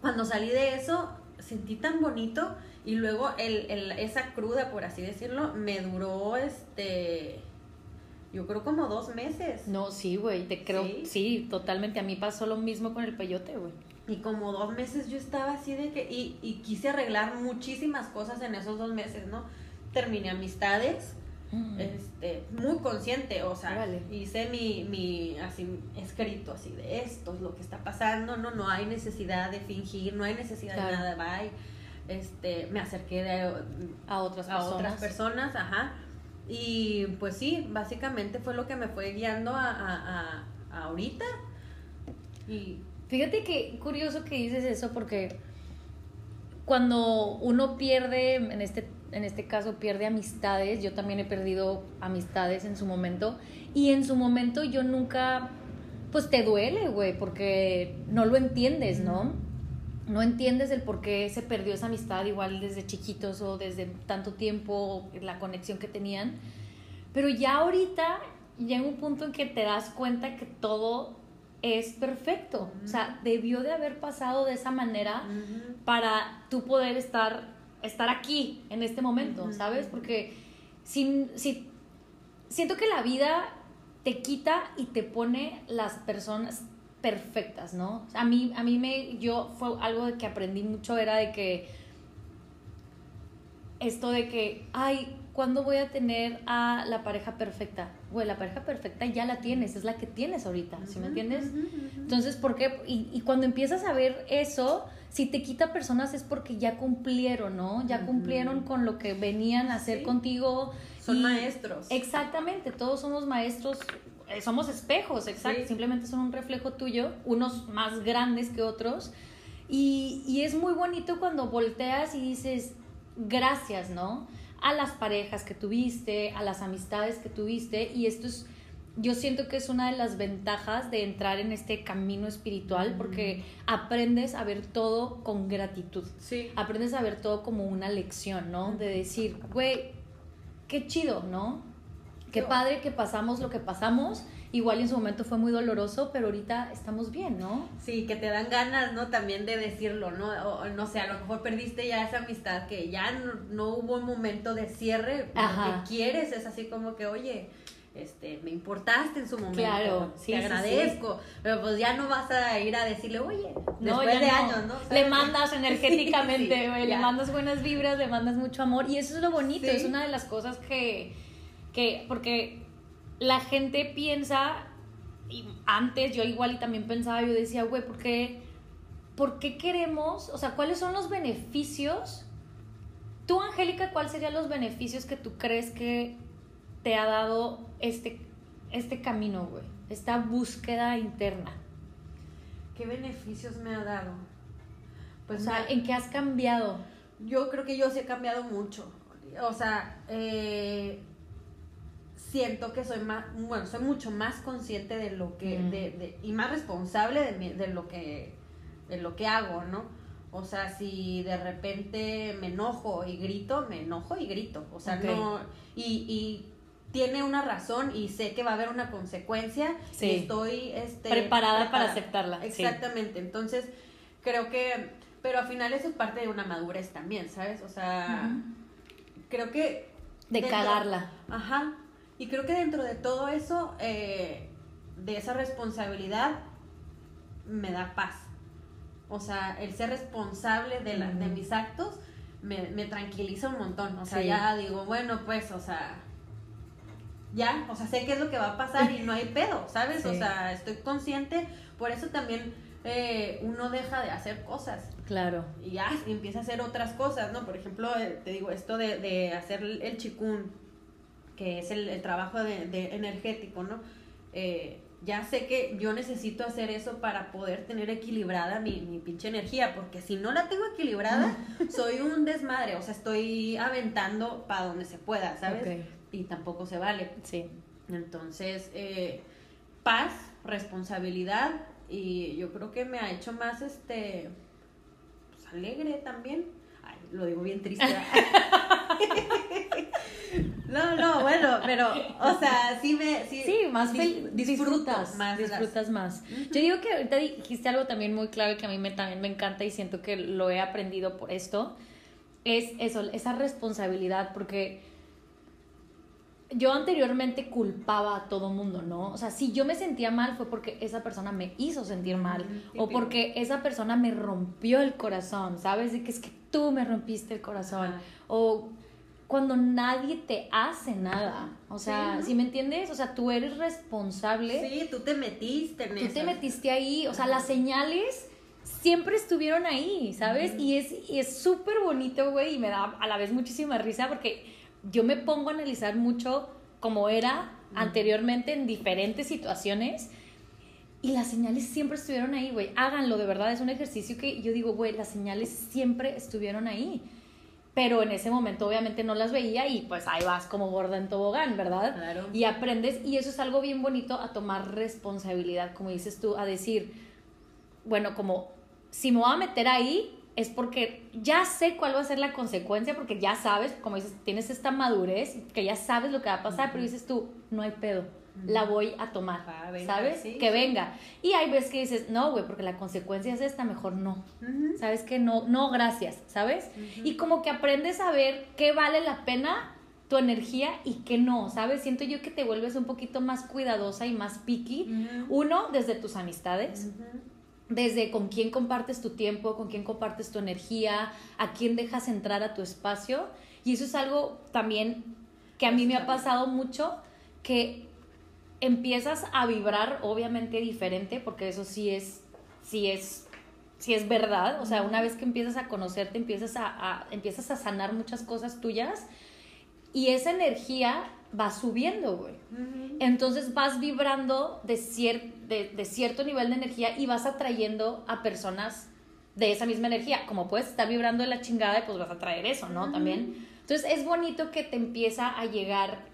cuando salí de eso, sentí tan bonito y luego el, el, esa cruda, por así decirlo, me duró este. Yo creo como dos meses. No, sí, güey, te creo. ¿Sí? ¿Sí? totalmente. A mí pasó lo mismo con el peyote, güey. Y como dos meses yo estaba así de que. Y, y quise arreglar muchísimas cosas en esos dos meses, ¿no? Terminé amistades. Este, muy consciente, o sea, Órale. hice mi, mi así escrito así de esto es lo que está pasando, no, no hay necesidad de fingir, no hay necesidad Claro. de nada, bye. Este, me acerqué de, A otras a personas. otras personas, ajá. Y pues sí, básicamente fue lo que me fue guiando a, a, a- a ahorita. Y Fíjate que curioso que dices eso porque cuando uno pierde, en este, en este caso pierde amistades, yo también he perdido amistades en su momento y en su momento yo nunca, pues te duele, güey, porque no lo entiendes, ¿no? No entiendes el por qué se perdió esa amistad igual desde chiquitos o desde tanto tiempo, la conexión que tenían. Pero ya ahorita llega un punto en que te das cuenta que todo es perfecto. O sea, debió de haber pasado de esa manera para tú poder estar, estar aquí en este momento. ¿sabes? Porque si, si, siento que la vida te quita y te pone las personas perfectas, ¿no? A mí, a mí me, yo, fue algo de que aprendí mucho, era de que, esto de que, ay, ¿cuándo voy a tener a la pareja perfecta? Güey, la pareja perfecta ya la tienes, es la que tienes ahorita, ¿sí me entiendes? Entonces, ¿por qué? Y, y cuando empiezas a ver eso, si te quita personas es porque ya cumplieron, ¿no? Ya cumplieron con lo que venían a hacer Sí. contigo. son y- maestros. Exactamente, todos somos maestros, eh, somos espejos, exacto, Sí. simplemente son un reflejo tuyo, unos más grandes que otros. Y, y es muy bonito cuando volteas y dices, gracias, ¿no? A las parejas que tuviste, a las amistades que tuviste, y esto es, yo siento que es una de las ventajas de entrar en este camino espiritual, porque aprendes a ver todo con gratitud Sí. aprendes a ver todo como una lección, ¿no? De decir, güey, qué chido, ¿no? Qué padre que pasamos lo que pasamos. Igual en su momento fue muy doloroso, pero ahorita estamos bien, ¿no? Sí, que te dan ganas, ¿no? También de decirlo, ¿no? O, no sé, a lo mejor perdiste ya esa amistad, que ya no, no hubo un momento de cierre, Ajá. lo que quieres es así como que, oye, este, me importaste en su momento, Claro, sí, te sí, agradezco, pero pues ya no vas a ir a decirle, oye, No, después ya de no. años, ¿no? Le ¿Sabes? mandas energéticamente, güey, le mandas buenas vibras, le mandas mucho amor. Y eso es lo bonito, es una de las cosas que, que, porque la gente piensa, y antes yo igual y también pensaba, yo decía, güey, ¿por qué, ¿por qué queremos, o sea, cuáles son los beneficios? Tú, Angélica, ¿cuáles serían los beneficios que tú crees que te ha dado este, este camino, güey? Esta búsqueda interna. ¿Qué beneficios me ha dado? Pues o sea, me- ¿en qué has cambiado? Yo creo que yo sí he cambiado mucho. O sea, eh, siento que soy más, bueno, soy mucho más consciente de lo que, Mm. de, de- y más responsable de, mi- de lo que, de lo que hago, ¿no? O sea, si de repente me enojo y grito, me enojo y grito. O sea, no, y, y tiene una razón y sé que va a haber una consecuencia Sí. y estoy este, Preparada para aceptarla, sí. Exactamente. Entonces, creo que, pero al final eso es parte de una madurez también, ¿sabes? O sea, creo que... De dentro- cagarla. Ajá. Y creo que dentro de todo eso, eh, de esa responsabilidad, me da paz. O sea, el ser responsable de, la- de mis actos me, me tranquiliza un montón. O sea, Sí. ya digo, bueno, pues, o sea, ya, o sea, sé qué es lo que va a pasar y no hay pedo, ¿sabes? O sea, estoy consciente, por eso también eh, uno deja de hacer cosas Claro. y ya y empieza a hacer otras cosas, ¿no? Por ejemplo, eh, te digo, esto de, de hacer el chikun, que es el, el trabajo de, de energético, ¿no? Eh, ya sé que yo necesito hacer eso para poder tener equilibrada mi, mi pinche energía, porque si no la tengo equilibrada, soy un desmadre, o sea, estoy aventando para donde se pueda, ¿sabes? Y tampoco se vale. Sí. Entonces, eh, paz, responsabilidad, y yo creo que me ha hecho más, este, pues, alegre también. Ay, lo digo bien triste. no, no, bueno, pero, o sea, sí me... Sí, Sí, más dis- disfrutas, más disfrutas más. Yo digo que ahorita dijiste algo también muy clave que a mí me, también me encanta y siento que lo he aprendido por esto, es eso, esa responsabilidad, porque yo anteriormente culpaba a todo mundo, ¿no? O sea, si yo me sentía mal fue porque esa persona me hizo sentir mal o porque esa persona me rompió el corazón, ¿sabes? De que es que tú me rompiste el corazón Ajá. o cuando nadie te hace nada, o sea, Sí. ¿sí me entiendes? O sea, tú eres responsable, Sí, tú te metiste en tú eso. te metiste ahí, o sea, las señales siempre estuvieron ahí, ¿sabes? Y es y es súper bonito, güey, y me da a la vez muchísima risa porque yo me pongo a analizar mucho cómo era anteriormente en diferentes situaciones. Y las señales siempre estuvieron ahí, güey. Háganlo, de verdad. Es un ejercicio que yo digo, güey, las señales siempre estuvieron ahí. Pero en ese momento obviamente no las veía y pues ahí vas como gorda en tobogán, ¿verdad? Claro. Y aprendes, y eso es algo bien bonito, a tomar responsabilidad, como dices tú, a decir, bueno, como si me voy a meter ahí es porque ya sé cuál va a ser la consecuencia, porque ya sabes, como dices, tienes esta madurez, que ya sabes lo que va a pasar, pero dices tú, no hay pedo, la voy a tomar, Ah, venga, ¿sabes? sí, que sí. venga. Y hay veces que dices, no, güey, porque la consecuencia es esta, mejor no. ¿Sabes que No, no, gracias, ¿sabes? Y como que aprendes a ver qué vale la pena tu energía y qué no, ¿sabes? Siento yo que te vuelves un poquito más cuidadosa y más picky. Uno, desde tus amistades, desde con quién compartes tu tiempo, con quién compartes tu energía, a quién dejas entrar a tu espacio. Y eso es algo también que a mí me ha pasado mucho, que empiezas a vibrar obviamente diferente, porque eso sí es, sí es, sí es verdad. O sea, una vez que empiezas a conocerte, empiezas a, a- empiezas a sanar muchas cosas tuyas y esa energía va subiendo, güey. Entonces vas vibrando de, cier- de, de cierto nivel de energía y vas atrayendo a personas de esa misma energía. Como puedes estar vibrando de la chingada, y pues vas a traer eso, ¿no? También. Entonces es bonito que te empieza a llegar,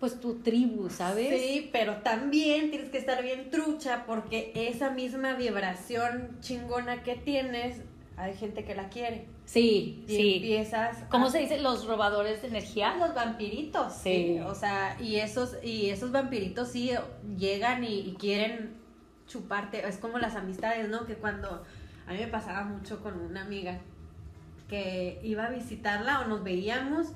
pues, tu tribu, ¿sabes? Sí, pero también tienes que estar bien trucha porque esa misma vibración chingona que tienes, hay gente que la quiere. Sí, Y sí. empiezas. ¿Cómo a- se dice? Los robadores de energía. Los vampiritos, Sí. sí. O sea, y esos, y esos vampiritos sí llegan y, y quieren chuparte. Es como las amistades, ¿no? Que cuando a mí me pasaba mucho con una amiga que iba a visitarla o nos veíamos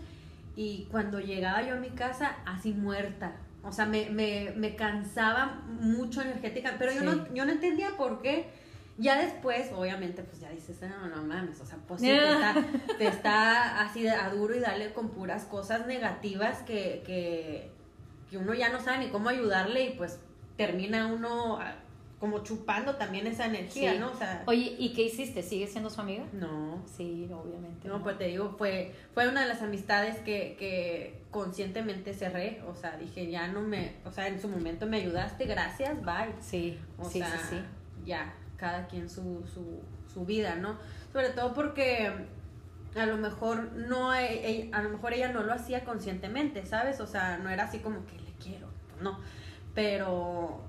y cuando llegaba yo a mi casa así muerta. O sea, me, me, me cansaba mucho energética, pero yo, no, yo no entendía por qué. Ya después, obviamente, pues ya dices, no, no mames, o sea, pues sí, te, está, te está así de a duro y dale con puras cosas negativas que, que, que uno ya no sabe ni cómo ayudarle y pues termina uno ah, como chupando también esa energía, Sí. ¿no? O sea, Oye, ¿y qué hiciste? ¿Sigues siendo su amiga? no, Sí, obviamente. no, pues te digo, fue, fue una de las amistades que, que conscientemente cerré, o sea, dije, ya no me, o sea, en su momento me ayudaste, gracias, bye. Sí, O sí, sea, sí, sí. ya, cada quien su, su, su vida, ¿no? Sobre todo porque a lo mejor no, a lo mejor ella no lo hacía conscientemente, ¿sabes? O sea, no era así como que le quiero, no. Pero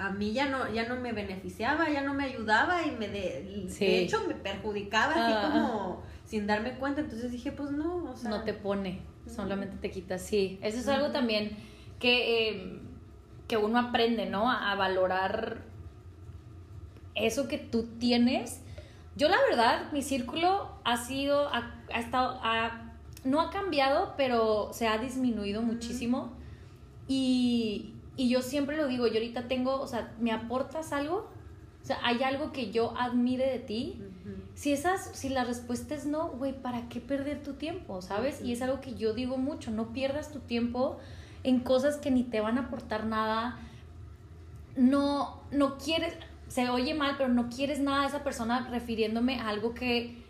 a mí ya no, ya no me beneficiaba, ya no me ayudaba y me de, Sí. de hecho me perjudicaba así Ah. como sin darme cuenta. Entonces dije, pues no, o sea. no te pone, solamente te quita, sí. Eso es algo también que, eh, que uno aprende, ¿no? A, a valorar eso que tú tienes. Yo la verdad, mi círculo ha sido, ha, ha estado, ha- no ha cambiado, pero se ha disminuido muchísimo. Y, y yo siempre lo digo, yo ahorita tengo, o sea, ¿me aportas algo? O sea, ¿hay algo que yo admire de ti? Si esas, si la respuesta es no, güey, ¿para qué perder tu tiempo? ¿Sabes? Y es algo que yo digo mucho, no pierdas tu tiempo en cosas que ni te van a aportar nada. No, no quieres, se oye mal, pero no quieres nada de esa persona refiriéndome a algo que,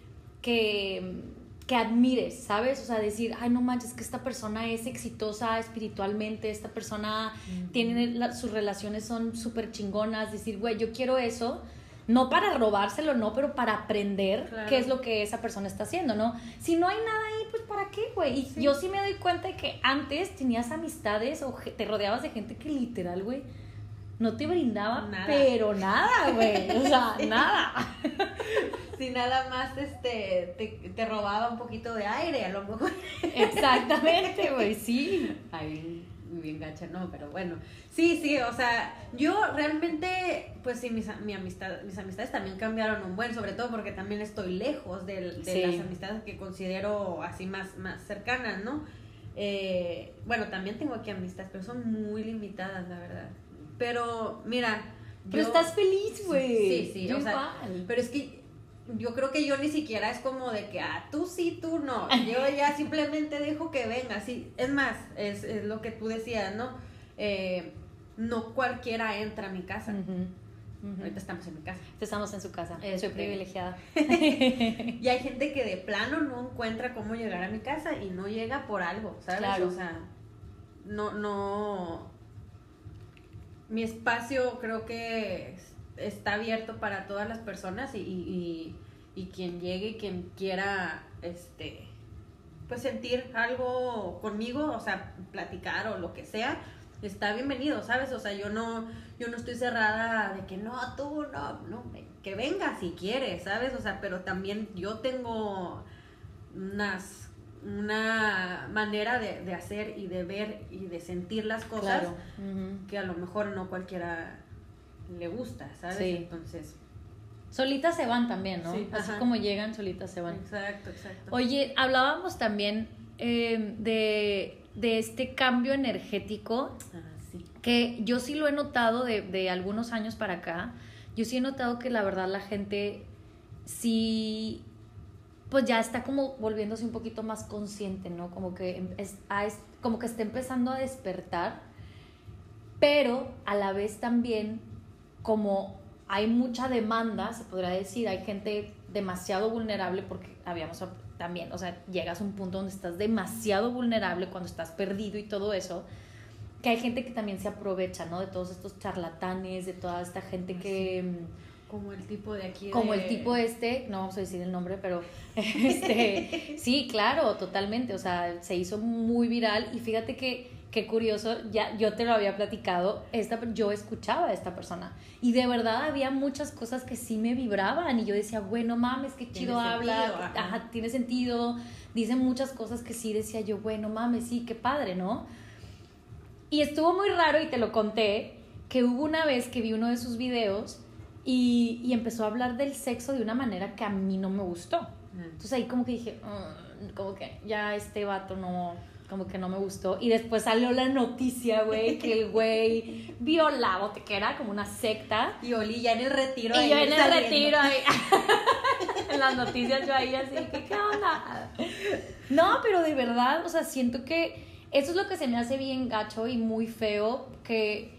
que, que admires, ¿sabes? O sea, decir, ay, no manches, que esta persona es exitosa espiritualmente, esta persona tiene, la- sus relaciones son súper chingonas, decir, güey, yo quiero eso, no para robárselo, no, pero para aprender Claro. qué es lo que esa persona está haciendo, ¿no? Si no hay nada ahí, pues ¿para qué, güey? Y Sí. yo sí me doy cuenta de que antes tenías amistades o te rodeabas de gente que literal, güey, no te brindaba, Nada. pero nada, güey, o sea, nada. Si nada más este, te, te robaba un poquito de aire, a lo mejor. Exactamente, güey, sí. Ay, bien gacha, no, pero bueno. Sí, sí, o sea, yo realmente, pues sí, mis, mi amistad, mis amistades también cambiaron un buen, sobre todo porque también estoy lejos de, de Sí. las amistades que considero así más, más cercanas, ¿no? Eh, bueno, también tengo aquí amistades, pero son muy limitadas, la verdad. Pero, mira. Pero yo- estás feliz, güey. Sí, sí, Yo o sea, igual. pero es que yo creo que yo ni siquiera es como de que, ah, tú sí, tú no. Yo ya simplemente dejo que venga, sí. Es más, es, es lo que tú decías, ¿no? Eh, no cualquiera entra a mi casa. Ahorita estamos en mi casa. Estamos en su casa. Soy Este. privilegiada. Y hay gente que de plano no encuentra cómo llegar a mi casa y no llega por algo, ¿sabes? Claro. O sea, no, no. Mi espacio creo que es- está abierto para todas las personas y, y, y- y quien llegue, quien quiera, este, pues sentir algo conmigo, o sea, platicar o lo que sea, está bienvenido, ¿sabes? O sea, yo no, yo no estoy cerrada de que no, tú no, no, que venga si quieres, ¿sabes? O sea, pero también yo tengo unas una manera de, de hacer y de ver y de sentir las cosas Claro. Que a lo mejor no cualquiera le gusta, ¿sabes? Sí. Entonces, Solitas se van también, ¿no? Sí, Así ajá. como llegan, solitas se van. exacto, exacto. Oye, hablábamos también eh, de, de este cambio energético Ah, sí. que yo sí lo he notado de, de algunos años para acá. Yo sí he notado que la verdad la gente sí, pues ya está como volviéndose un poquito más consciente, ¿no? Como que, em- es, como que está empezando a despertar, pero a la vez también como hay mucha demanda, se podría decir, hay gente demasiado vulnerable porque habíamos también, o sea, llegas a un punto donde estás demasiado vulnerable cuando estás perdido y todo eso, que hay gente que también se aprovecha, ¿no? De todos estos charlatanes, de toda esta gente que... Como el tipo de aquí. como de- el tipo este, no vamos a decir el nombre, pero este, sí, claro, totalmente, o sea, se hizo muy viral y fíjate que qué curioso, ya yo te lo había platicado, esta yo escuchaba a esta persona y de verdad había muchas cosas que sí me vibraban y yo decía, bueno, mames, qué chido habla, sentido, ajá. ajá, tiene sentido, dice muchas cosas que sí decía yo, bueno, mames, sí, qué padre, ¿no? Y estuvo muy raro y te lo conté, que hubo una vez que vi uno de sus videos y, y empezó a hablar del sexo de una manera que a mí no me gustó. Ah. Entonces ahí como que dije, "Mm, como que ya este vato no, como que no me gustó. Y después salió la noticia, güey, que el güey violaba, que era como una secta. Y Oli ya en el retiro. Y yo en el saliendo. retiro ahí, en las noticias yo ahí así, que, ¿qué onda? No, pero de verdad, o sea, siento que eso es lo que se me hace bien gacho y muy feo, que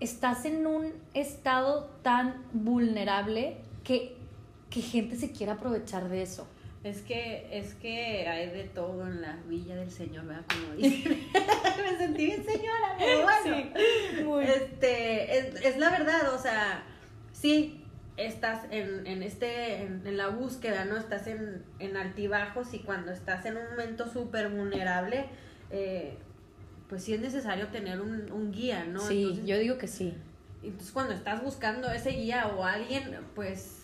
estás en un estado tan vulnerable que, que gente se quiere aprovechar de eso. Es que, es que hay de todo en la villa del Señor, ¿verdad? Como dicen. Me sentí bien señora, pero bueno. Este, es, es la verdad, o sea, sí, estás en, en este, en, en la búsqueda, ¿no? Estás en, en altibajos y cuando estás en un momento súper vulnerable, eh, pues sí es necesario tener un, un guía, ¿no? sí, Entonces, yo digo que sí. entonces cuando estás buscando ese guía o alguien, pues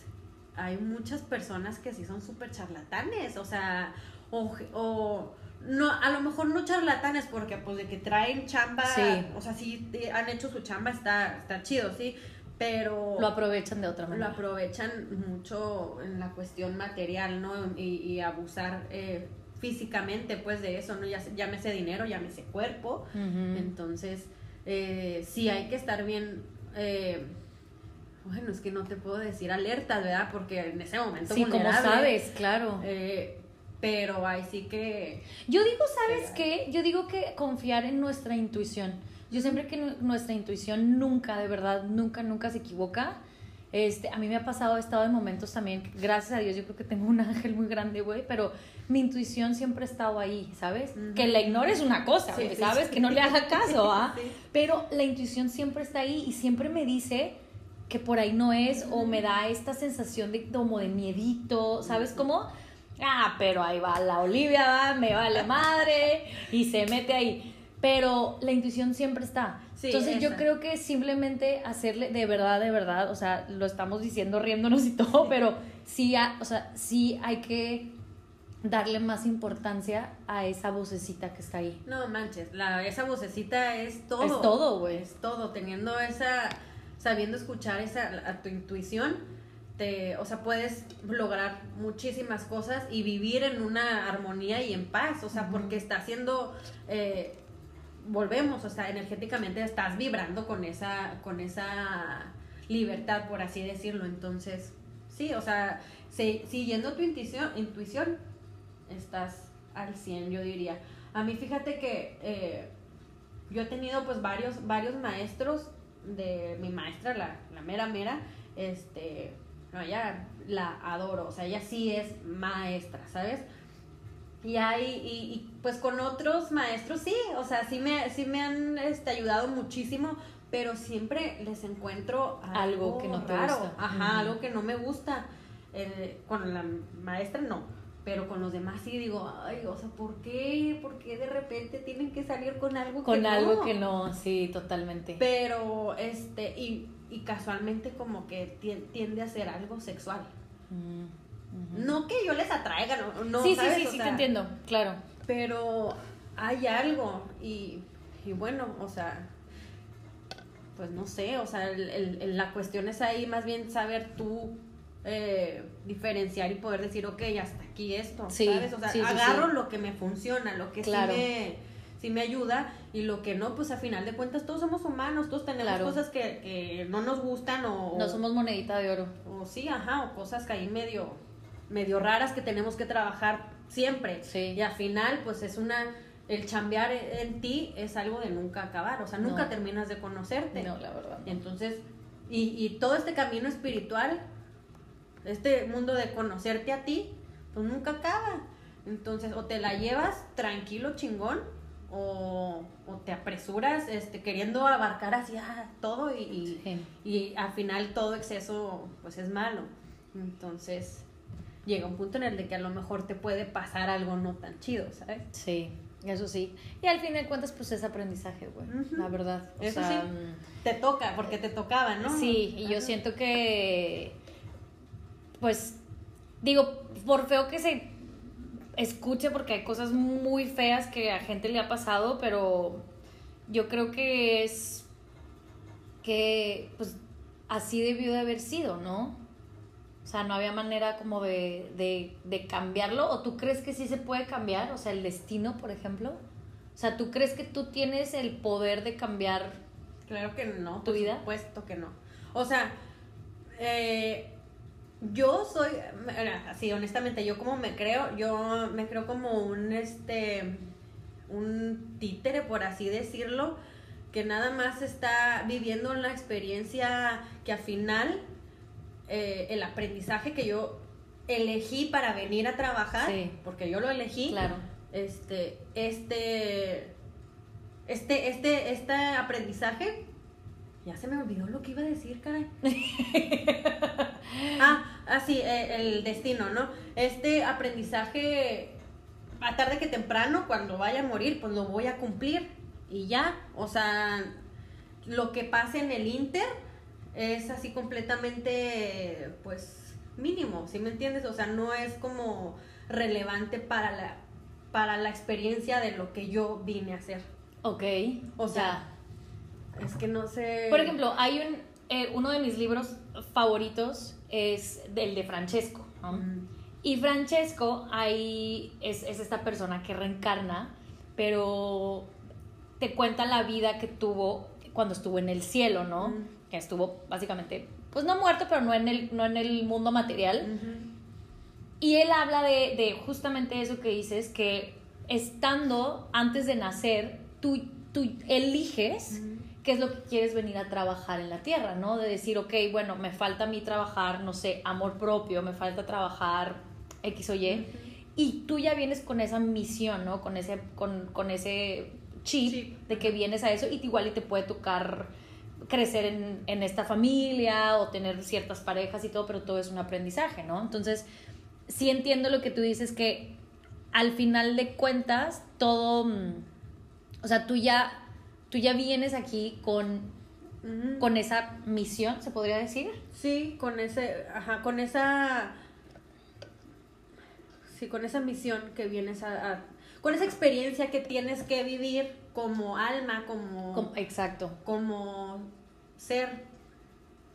hay muchas personas que sí son súper charlatanes, o sea, o, o no, a lo mejor no charlatanes porque pues de que traen chamba, Sí. o sea, sí eh, han hecho su chamba, está, está chido, sí, pero Lo aprovechan de otra lo manera. aprovechan mucho en la cuestión material, ¿no? Y, y abusar eh, físicamente, pues, de eso, ¿no? Ya, llámese dinero, llámese cuerpo. Ujú. Entonces, eh, sí hay que estar bien. eh, bueno, es que no te puedo decir alerta, ¿verdad? Porque en ese momento. Sí, como sabes, claro. eh, pero ahí sí que. Yo digo, ¿sabes qué? Yo digo que confiar en nuestra intuición. Yo siempre que nu- nuestra intuición nunca, de verdad, nunca, nunca se equivoca. Este, a mí me ha pasado, he estado en momentos también, gracias a Dios, yo creo que tengo un ángel muy grande, güey, pero mi intuición siempre ha estado ahí, ¿sabes? Que la ignores una cosa, Sí, güey, sí, ¿sabes? sí. Que no le haga caso, ¿ah? Pero la intuición siempre está ahí y siempre me dice que por ahí no es o me da esta sensación de como de miedito, ¿sabes cómo? Ah, pero ahí va la Olivia, va, me vale madre y se mete ahí. Pero la intuición siempre está. Sí, Entonces yo creo que simplemente hacerle de verdad, de verdad, o sea, lo estamos diciendo riéndonos y todo, pero sí, o sea, sí hay que darle más importancia a esa vocecita que está ahí. No manches, la, esa vocecita es todo. Es todo, güey. Es todo, teniendo esa, sabiendo escuchar esa, a tu intuición, te, o sea, puedes lograr muchísimas cosas y vivir en una armonía y en paz, o sea, porque está haciendo, eh, volvemos, o sea, energéticamente estás vibrando con esa, con esa libertad, por así decirlo, entonces, sí, o sea, si- siguiendo tu intuición, intuición, estás al 100, yo diría. A mí fíjate que eh, yo he tenido pues varios, varios maestros de mi maestra, la, la mera mera, este, no, ella la adoro, o sea, ella sí es maestra, ¿sabes? Y hay, y, y, pues con otros maestros sí, o sea, sí me, sí me han este, ayudado muchísimo, pero siempre les encuentro algo, Algo que no te raro, gusta. ajá, algo que no me gusta. Eh, con la maestra no, pero con los demás sí digo, ay, o sea, ¿por qué? ¿Por qué de repente tienen que salir con algo Con que algo no? que no, sí, totalmente. Pero, este, y, y casualmente como que tien- tiende a ser algo sexual. Mm. No que yo les atraiga, no, no sí, sí, ¿sabes? sí, O sí, sea, te entiendo, claro. Pero hay algo y, y bueno, o sea, pues no sé, o sea, el- la cuestión es ahí más bien saber tú eh, diferenciar y poder decir, ok, hasta aquí esto, Sí, ¿sabes? O sea, sí, agarro sí. lo que me funciona, lo que Claro. sí me sí me ayuda y lo que no, pues a final de cuentas todos somos humanos, todos tenemos Claro. cosas que, que no nos gustan o, No somos monedita de oro. o sí, ajá, o cosas que ahí medio, medio raras que tenemos que trabajar siempre. Sí. Y al final, pues es una, el chambear en ti es algo de nunca acabar, o sea, nunca No. terminas de conocerte. No, la verdad. no. Entonces, y, y todo este camino espiritual, este mundo de conocerte a ti, pues nunca acaba. Entonces, o te la llevas tranquilo, chingón, o, o te apresuras este, queriendo abarcar hacia todo y, y- Sí. y al final todo exceso pues es malo. Entonces llega un punto en el de que a lo mejor te puede pasar algo no tan chido, ¿sabes? Sí, eso sí. Y al fin de cuentas, pues es aprendizaje, güey. La verdad. O Eso sea, sí. Te toca, porque te tocaba, ¿no? Sí, y yo siento que, pues, digo, por feo que se escuche, porque hay cosas muy feas que a gente le ha pasado, pero yo creo que es que, pues, así debió de haber sido, ¿no? O sea, no había manera como de, de, de cambiarlo. ¿O tú crees que sí se puede cambiar? O sea, el destino, por ejemplo. O sea, ¿tú crees que tú tienes el poder de cambiar Claro que no. ¿Tu por vida? supuesto que no. O sea, eh, yo soy, así honestamente, yo como me creo, yo me creo como un, este, un títere, por así decirlo, que nada más está viviendo la experiencia que al final, eh, el aprendizaje que yo elegí para venir a trabajar, Sí. porque yo lo elegí, Claro. este, este, este, este, este aprendizaje, ya se me olvidó lo que iba a decir, caray. ah, así, el destino, ¿no? Este aprendizaje, a tarde que temprano, cuando vaya a morir, pues lo voy a cumplir y ya, o sea, lo que pase en el Inter es así completamente, pues, mínimo, ¿sí me entiendes? O sea, no es como relevante para la, para la experiencia de lo que yo vine a hacer. Ok. O sea, es que no sé. Por ejemplo, hay un, eh, uno de mis libros favoritos es el de Francesco. ¿no? Mm, Y Francesco ahí es, es esta persona que reencarna, pero te cuenta la vida que tuvo cuando estuvo en el cielo, ¿no? Mm. Que estuvo básicamente, pues no muerto, pero no en el, no en el mundo material. Y él habla de, de justamente eso que dices, que estando antes de nacer, tú, tú eliges. Qué es lo que quieres venir a trabajar en la tierra, ¿no? De decir, ok, bueno, me falta a mí trabajar, no sé, amor propio, me falta trabajar X o Y. y tú ya vienes con esa misión, ¿no? Con ese, con, con ese chip, Chip. de que vienes a eso y te- igual y te puede tocar crecer en, en esta familia o tener ciertas parejas y todo, pero todo es un aprendizaje, ¿no? Entonces, sí entiendo lo que tú dices que al final de cuentas todo, mm, o sea, tú ya, tú ya vienes aquí con, con esa misión, se podría decir. Sí, con ese, ajá, con esa, sí, con esa misión que vienes a, a- con esa experiencia que tienes que vivir como alma, como, Com- exacto. como ser,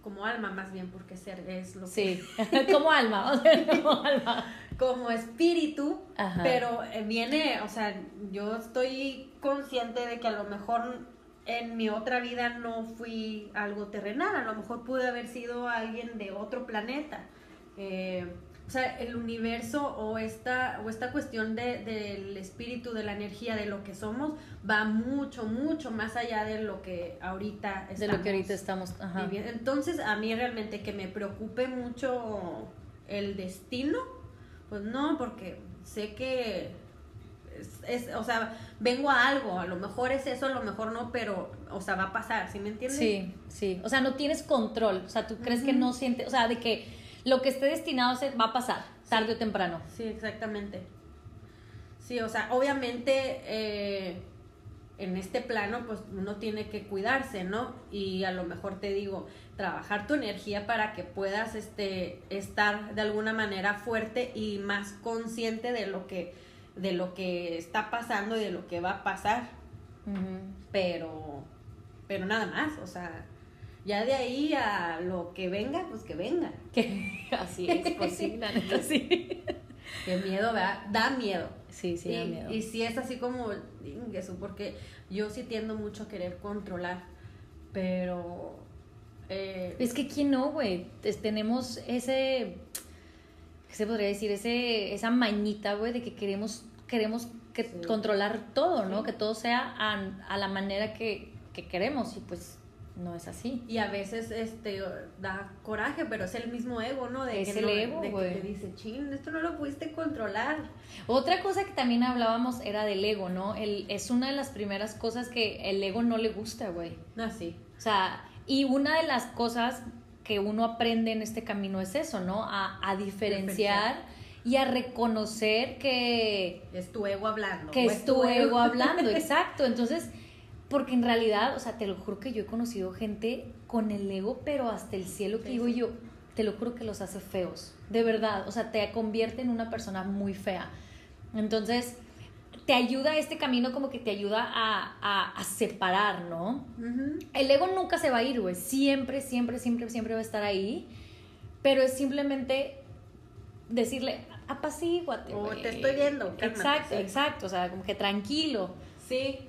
como alma más bien, porque ser es lo que, Sí, como alma, o sea, como alma. como espíritu, Ajá. pero eh, viene, o sea, yo estoy consciente de que a lo mejor en mi otra vida no fui algo terrenal, a lo mejor pude haber sido alguien de otro planeta. Eh, o sea, el universo o esta, o esta cuestión de- del espíritu, de la energía, de lo que somos, va mucho, mucho más allá de lo que ahorita estamos De lo que ahorita estamos. Ajá. viviendo. Entonces, a mí realmente que me preocupe mucho el destino, pues no, porque sé que es, es- o sea, vengo a algo, a lo mejor es eso, a lo mejor no, pero, o sea, va a pasar, ¿sí me entiendes? Sí, sí. O sea, no tienes control. O sea, tú crees que no sientes. O sea, de que lo que esté destinado se va a pasar, tarde o temprano. Sí, exactamente. Sí, o sea, obviamente eh, en este plano pues uno tiene que cuidarse, ¿no? Y a lo mejor te digo, trabajar tu energía para que puedas este estar de alguna manera fuerte y más consciente de lo que de lo que está pasando y de lo que va a pasar, pero pero nada más, o sea, ya de ahí a lo que venga, pues que venga. Que así es, pues sí, la neta sí. Qué miedo, ¿verdad? Da miedo. Sí, sí, da y, miedo. y sí es así como eso, porque yo sí tiendo mucho a querer controlar, pero eh, Es que quién no, güey. Tenemos ese, ¿qué se podría decir? Ese, esa mañita, güey, de que queremos, queremos que Sí. controlar todo, ¿no? Sí. Que todo sea a, a la manera que, que queremos y pues no es así. y a veces este da coraje, pero es el mismo ego, ¿no? De Es que el no- ego, de que te dice, chin, esto no lo pudiste controlar. Otra cosa que también hablábamos era del ego, ¿no? El, es una de las primeras cosas que el ego no le gusta, güey. Así. O sea, y una de las cosas que uno aprende en este camino es eso, ¿no? A, a diferenciar y a reconocer que, Es tu ego hablando. que es tu ego hablando, exacto. Entonces, porque en realidad, o sea, te lo juro que yo he conocido gente con el ego, pero hasta el cielo que Sí, digo sí. yo, te lo juro que los hace feos, de verdad. O sea, te convierte en una persona muy fea. Entonces, te ayuda este camino como que te ayuda a, a, a separar, ¿no? El ego nunca se va a ir, güey. Siempre, siempre, siempre, siempre va a estar ahí. Pero es simplemente decirle, apacíguate, O güey. te estoy viendo, cálmate, Exacto, sí. exacto. O sea, como que tranquilo. Sí,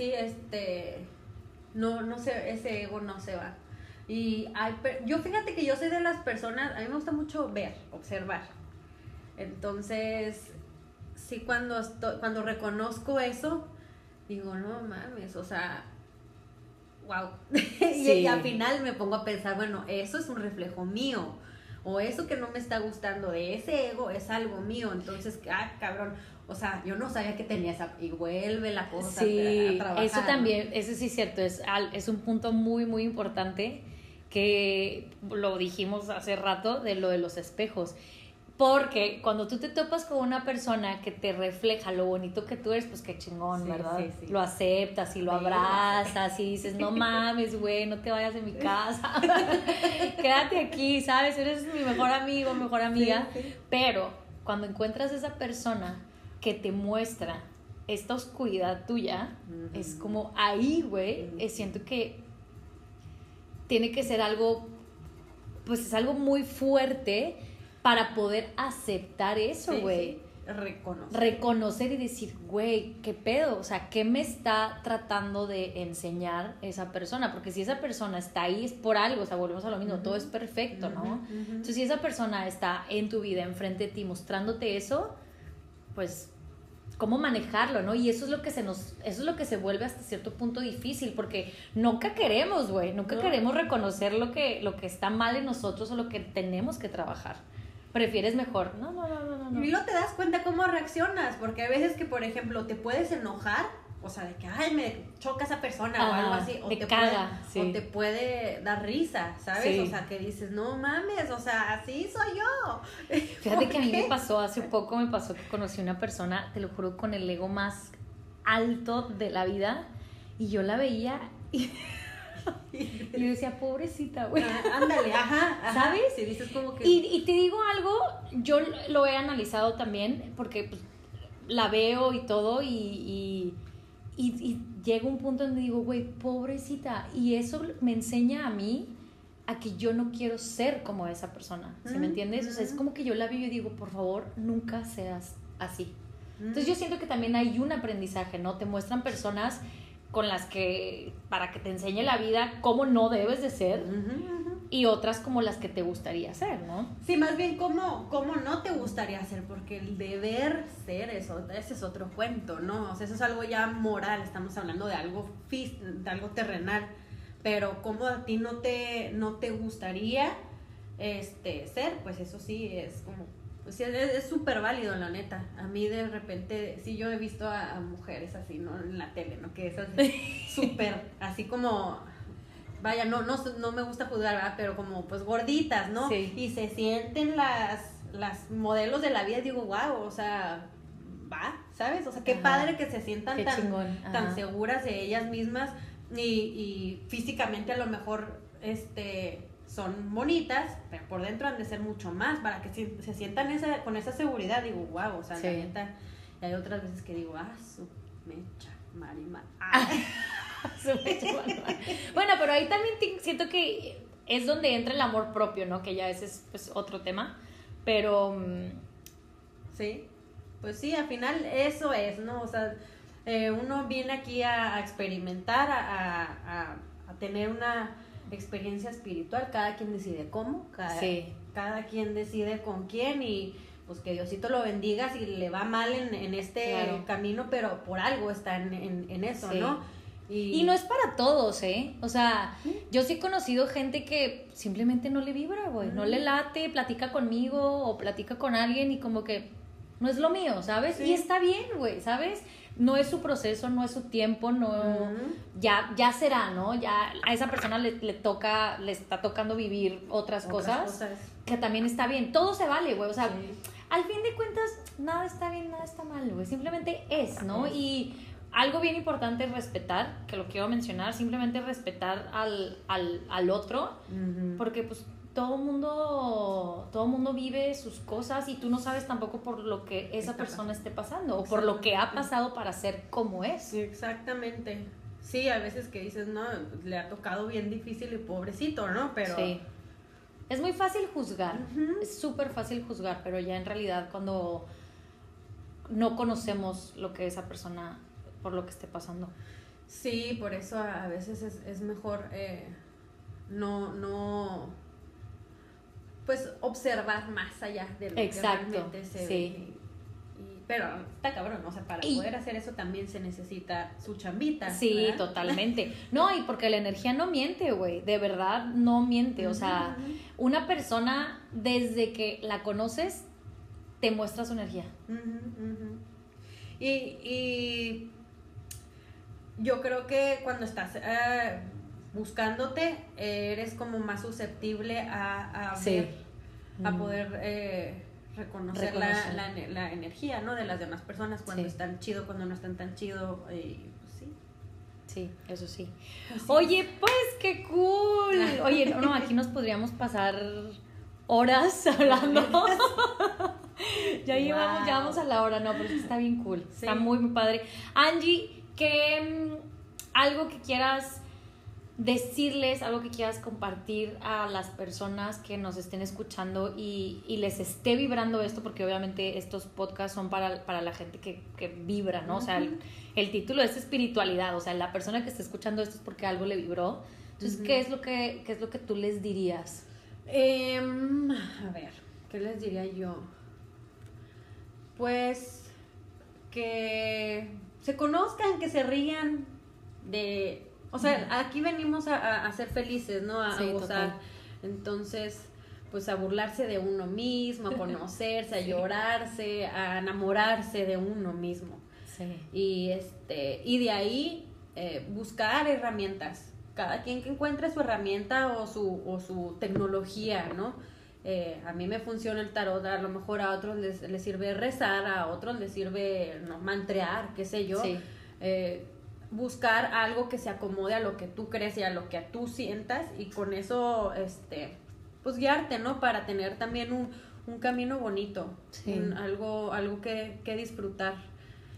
sí, este, no, no sé, ese ego no se va. Y hay, yo fíjate que yo soy de las personas, a mí me gusta mucho ver, observar. Entonces, sí, cuando, estoy, cuando reconozco eso, digo, no mames, o sea, wow. Sí. y al final me pongo a pensar, bueno, eso es un reflejo mío. O eso que no me está gustando de ese ego es algo mío. Entonces, ah, cabrón. O sea, yo no sabía que tenía esa. Y vuelve la cosa Sí, a trabajar. eso también, eso sí es cierto, es, es un punto muy, muy importante que lo dijimos hace rato de lo de los espejos. Porque cuando tú te topas con una persona que te refleja lo bonito que tú eres, pues qué chingón, Sí, ¿verdad? sí, sí. Lo aceptas y lo abrazas y dices, no mames, güey, no te vayas de mi casa. Quédate aquí, ¿sabes? Eres mi mejor amigo, mejor amiga. Pero cuando encuentras esa persona que te muestra esta oscuridad tuya, es como ahí, güey, siento que tiene que ser algo, pues es algo muy fuerte para poder aceptar eso, güey. sí, Reconocer. Reconocer y decir, güey, ¿qué pedo? O sea, ¿qué me está tratando de enseñar esa persona? Porque si esa persona está ahí es por algo, o sea, volvemos a lo mismo, todo es perfecto, ¿no? Entonces, si esa persona está en tu vida, enfrente de ti, mostrándote eso, pues, ¿cómo manejarlo, no? Y eso es lo que se nos, eso es lo que se vuelve hasta cierto punto difícil, porque nunca queremos, güey, nunca No. queremos reconocer lo que, lo que está mal en nosotros o lo que tenemos que trabajar. prefieres mejor. No, no, no, no, no. Y luego te das cuenta cómo reaccionas, porque a veces que, por ejemplo, te puedes enojar, o sea, de que, ay, me choca esa persona o algo así, o te te, caga, puede, sí. o te puede dar risa, ¿sabes? Sí. O sea, que dices, no mames, o sea, así soy yo. Fíjate ¿Por que a mí me pasó, hace poco me pasó que conocí una persona, te lo juro, con el ego más alto de la vida, y yo la veía y, y yo decía, pobrecita, güey. Ah, Ándale, ajá, ajá. ¿Sabes? Si dices como que... Y, y te digo algo, yo lo he analizado también, porque pues, la veo y todo, y, y, y, y llega un punto donde digo, güey, pobrecita, y eso me enseña a mí a que yo no quiero ser como esa persona, ¿sí me Mm, entiendes? O sea, es mm. como que yo la vivo y digo, por favor, nunca seas así. Entonces Mm. yo siento que también hay un aprendizaje, ¿no? Te muestran personas con las que, para que te enseñe la vida cómo no debes de ser, y otras como las que te gustaría ser, ¿no? Sí, más bien cómo, cómo no gustaría ser, porque el deber ser, eso, ese es otro cuento, ¿no? O sea, eso es algo ya moral, estamos hablando de algo, de algo terrenal, pero cómo a ti no te, no te gustaría este, ser, pues eso sí es como, pues sí, es es súper válido, la neta. A mí de repente, sí, yo he visto a, a mujeres así, ¿no? En la tele, ¿no? Que es así, súper, así como vaya, no, no, no me gusta juzgar, ¿verdad? pero como pues gorditas, ¿no? Sí. Y se sienten las, las modelos de la vida, digo, wow, o sea, va, ¿sabes? O sea, qué Ajá. padre que se sientan tan, tan seguras de ellas mismas y, y físicamente a lo mejor este son bonitas, pero por dentro han de ser mucho más para que se, se sientan esa, con esa seguridad, digo, wow, o sea, la Sí. neta, y hay otras veces que digo, ah, su mecha, marima. Ah. bueno, pero ahí también siento que es donde entra el amor propio, ¿no? Que ya ese es pues, otro tema. Pero mm, Sí, pues sí, al final eso es, ¿no? O sea, eh, uno viene aquí a, a experimentar, a, a- a- a tener una experiencia espiritual, cada quien decide cómo, cada, Sí. cada quien decide con quién y pues que Diosito lo bendiga si le va mal en, en este Claro. camino, pero por algo está en, en- en eso, Sí. ¿no? Y no es para todos, ¿eh? O sea, yo sí he conocido gente que simplemente no le vibra, güey. No le late, platica conmigo o platica con alguien y como que no es lo mío, ¿sabes? Sí. Y está bien, güey, ¿sabes? No es su proceso, no es su tiempo, no... Ya, ya será, ¿no? Ya a esa persona le, le toca, le está tocando vivir otras, Otras cosas, cosas. que también está bien. Todo se vale, güey. O sea, Sí. al fin de cuentas, nada está bien, nada está mal, güey. Simplemente es, ¿no? Y algo bien importante es respetar, que lo quiero mencionar, simplemente respetar al, al, al otro, porque pues todo mundo, todo mundo vive sus cosas y tú no sabes tampoco por lo que esa persona esté pasando o por lo que ha pasado para ser como es. Exactamente. Sí, a veces que dices, no, le ha tocado bien difícil y pobrecito, ¿no? Pero Sí. Es muy fácil juzgar, es súper fácil juzgar, pero ya en realidad cuando no conocemos lo que esa persona, por lo que esté pasando. sí, por eso a, veces es, es mejor eh, no, no, pues observar más allá de lo Exacto, que realmente se sí. ve. Y- y- pero está cabrón, o sea, para Y- poder hacer eso también se necesita su chambita. Sí, ¿verdad? totalmente. No, y porque la energía no miente, güey, de verdad no miente. O sea, una persona desde que la conoces te muestra su energía. y yo creo que cuando estás eh, buscándote, eres como más susceptible a, a Sí. ver, a Mm. poder eh, reconocer, la- Reconocer. La, la, la energía ¿no? de las demás personas cuando Sí. están chido, cuando no están tan chido. Y, pues, sí. Sí, eso sí. Así Oye, pues qué cool. Oye, no, no, aquí nos podríamos pasar horas hablando. ya llevamos, Wow. ya vamos a la hora, no, pero está bien cool. Está Sí. muy, muy padre. Angie, que algo que quieras decirles, algo que quieras compartir a las personas que nos estén escuchando y, y les esté vibrando esto, porque obviamente estos podcasts son para, para la gente que, que vibra, ¿no? O sea, el, el título es espiritualidad, o sea, la persona que está escuchando esto es porque algo le vibró. Entonces. ¿qué, es lo que, ¿qué es lo que tú les dirías? Em, a ver, ¿qué les diría yo? Pues que se conozcan, que se rían de... O sea, aquí venimos a, a- a ser felices, ¿no? A, gozar. total. Entonces, pues a burlarse de uno mismo, a conocerse, a llorarse, a enamorarse de uno mismo. Sí. Y este, y de ahí eh, buscar herramientas. Cada quien que encuentre su herramienta o su, o su tecnología, ¿no? Eh, a mí me funciona el tarot, a lo mejor a otros les, les sirve rezar, a otros les sirve no, mantrear, qué sé yo. Sí. Eh, buscar algo que se acomode a lo que tú crees y a lo que tú sientas y con eso, este, pues guiarte, ¿no? Para tener también un, un camino bonito, Sí. un- algo, algo que, que disfrutar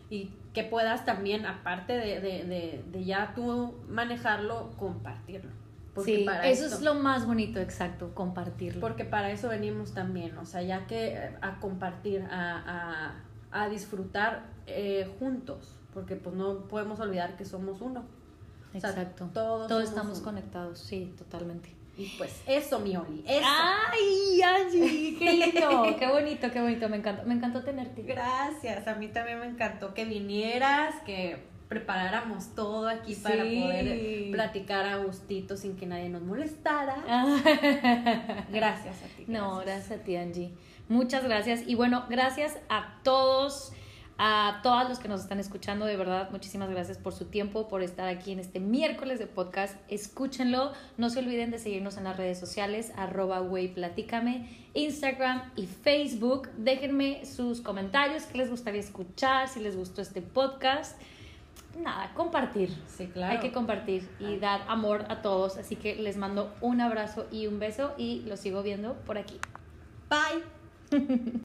y que puedas también, aparte de, de, de, de ya tú manejarlo, compartirlo. Porque Sí, para eso esto- es lo más bonito, exacto, compartirlo. porque para eso venimos también, o sea, ya que eh, a compartir, a, a, a disfrutar eh, juntos, porque pues no podemos olvidar que somos uno. O sea, Exacto. todos Todos estamos uno. conectados, sí, totalmente. Y pues eso, mi Oli, eso. ¡Ay, Angie! ¡Qué lindo! ¡Qué bonito, qué bonito! Me encantó, me encantó tenerte. Gracias, a mí también me encantó que vinieras, que preparáramos todo aquí para Sí. poder platicar a gustito sin que nadie nos molestara. Gracias a ti. No, gracias a ti, Angie. Muchas gracias. Y bueno, gracias a todos, a todos los que nos están escuchando. De verdad, muchísimas gracias por su tiempo, por estar aquí en este miércoles de podcast. Escúchenlo. No se olviden de seguirnos en las redes sociales, arroba wey platícame, Instagram y Facebook. Déjenme sus comentarios, qué les gustaría escuchar, si les gustó este podcast. Nada, compartir. Sí, claro. Hay que compartir y dar amor a todos. Así que les mando un abrazo y un beso y los sigo viendo por aquí. Bye.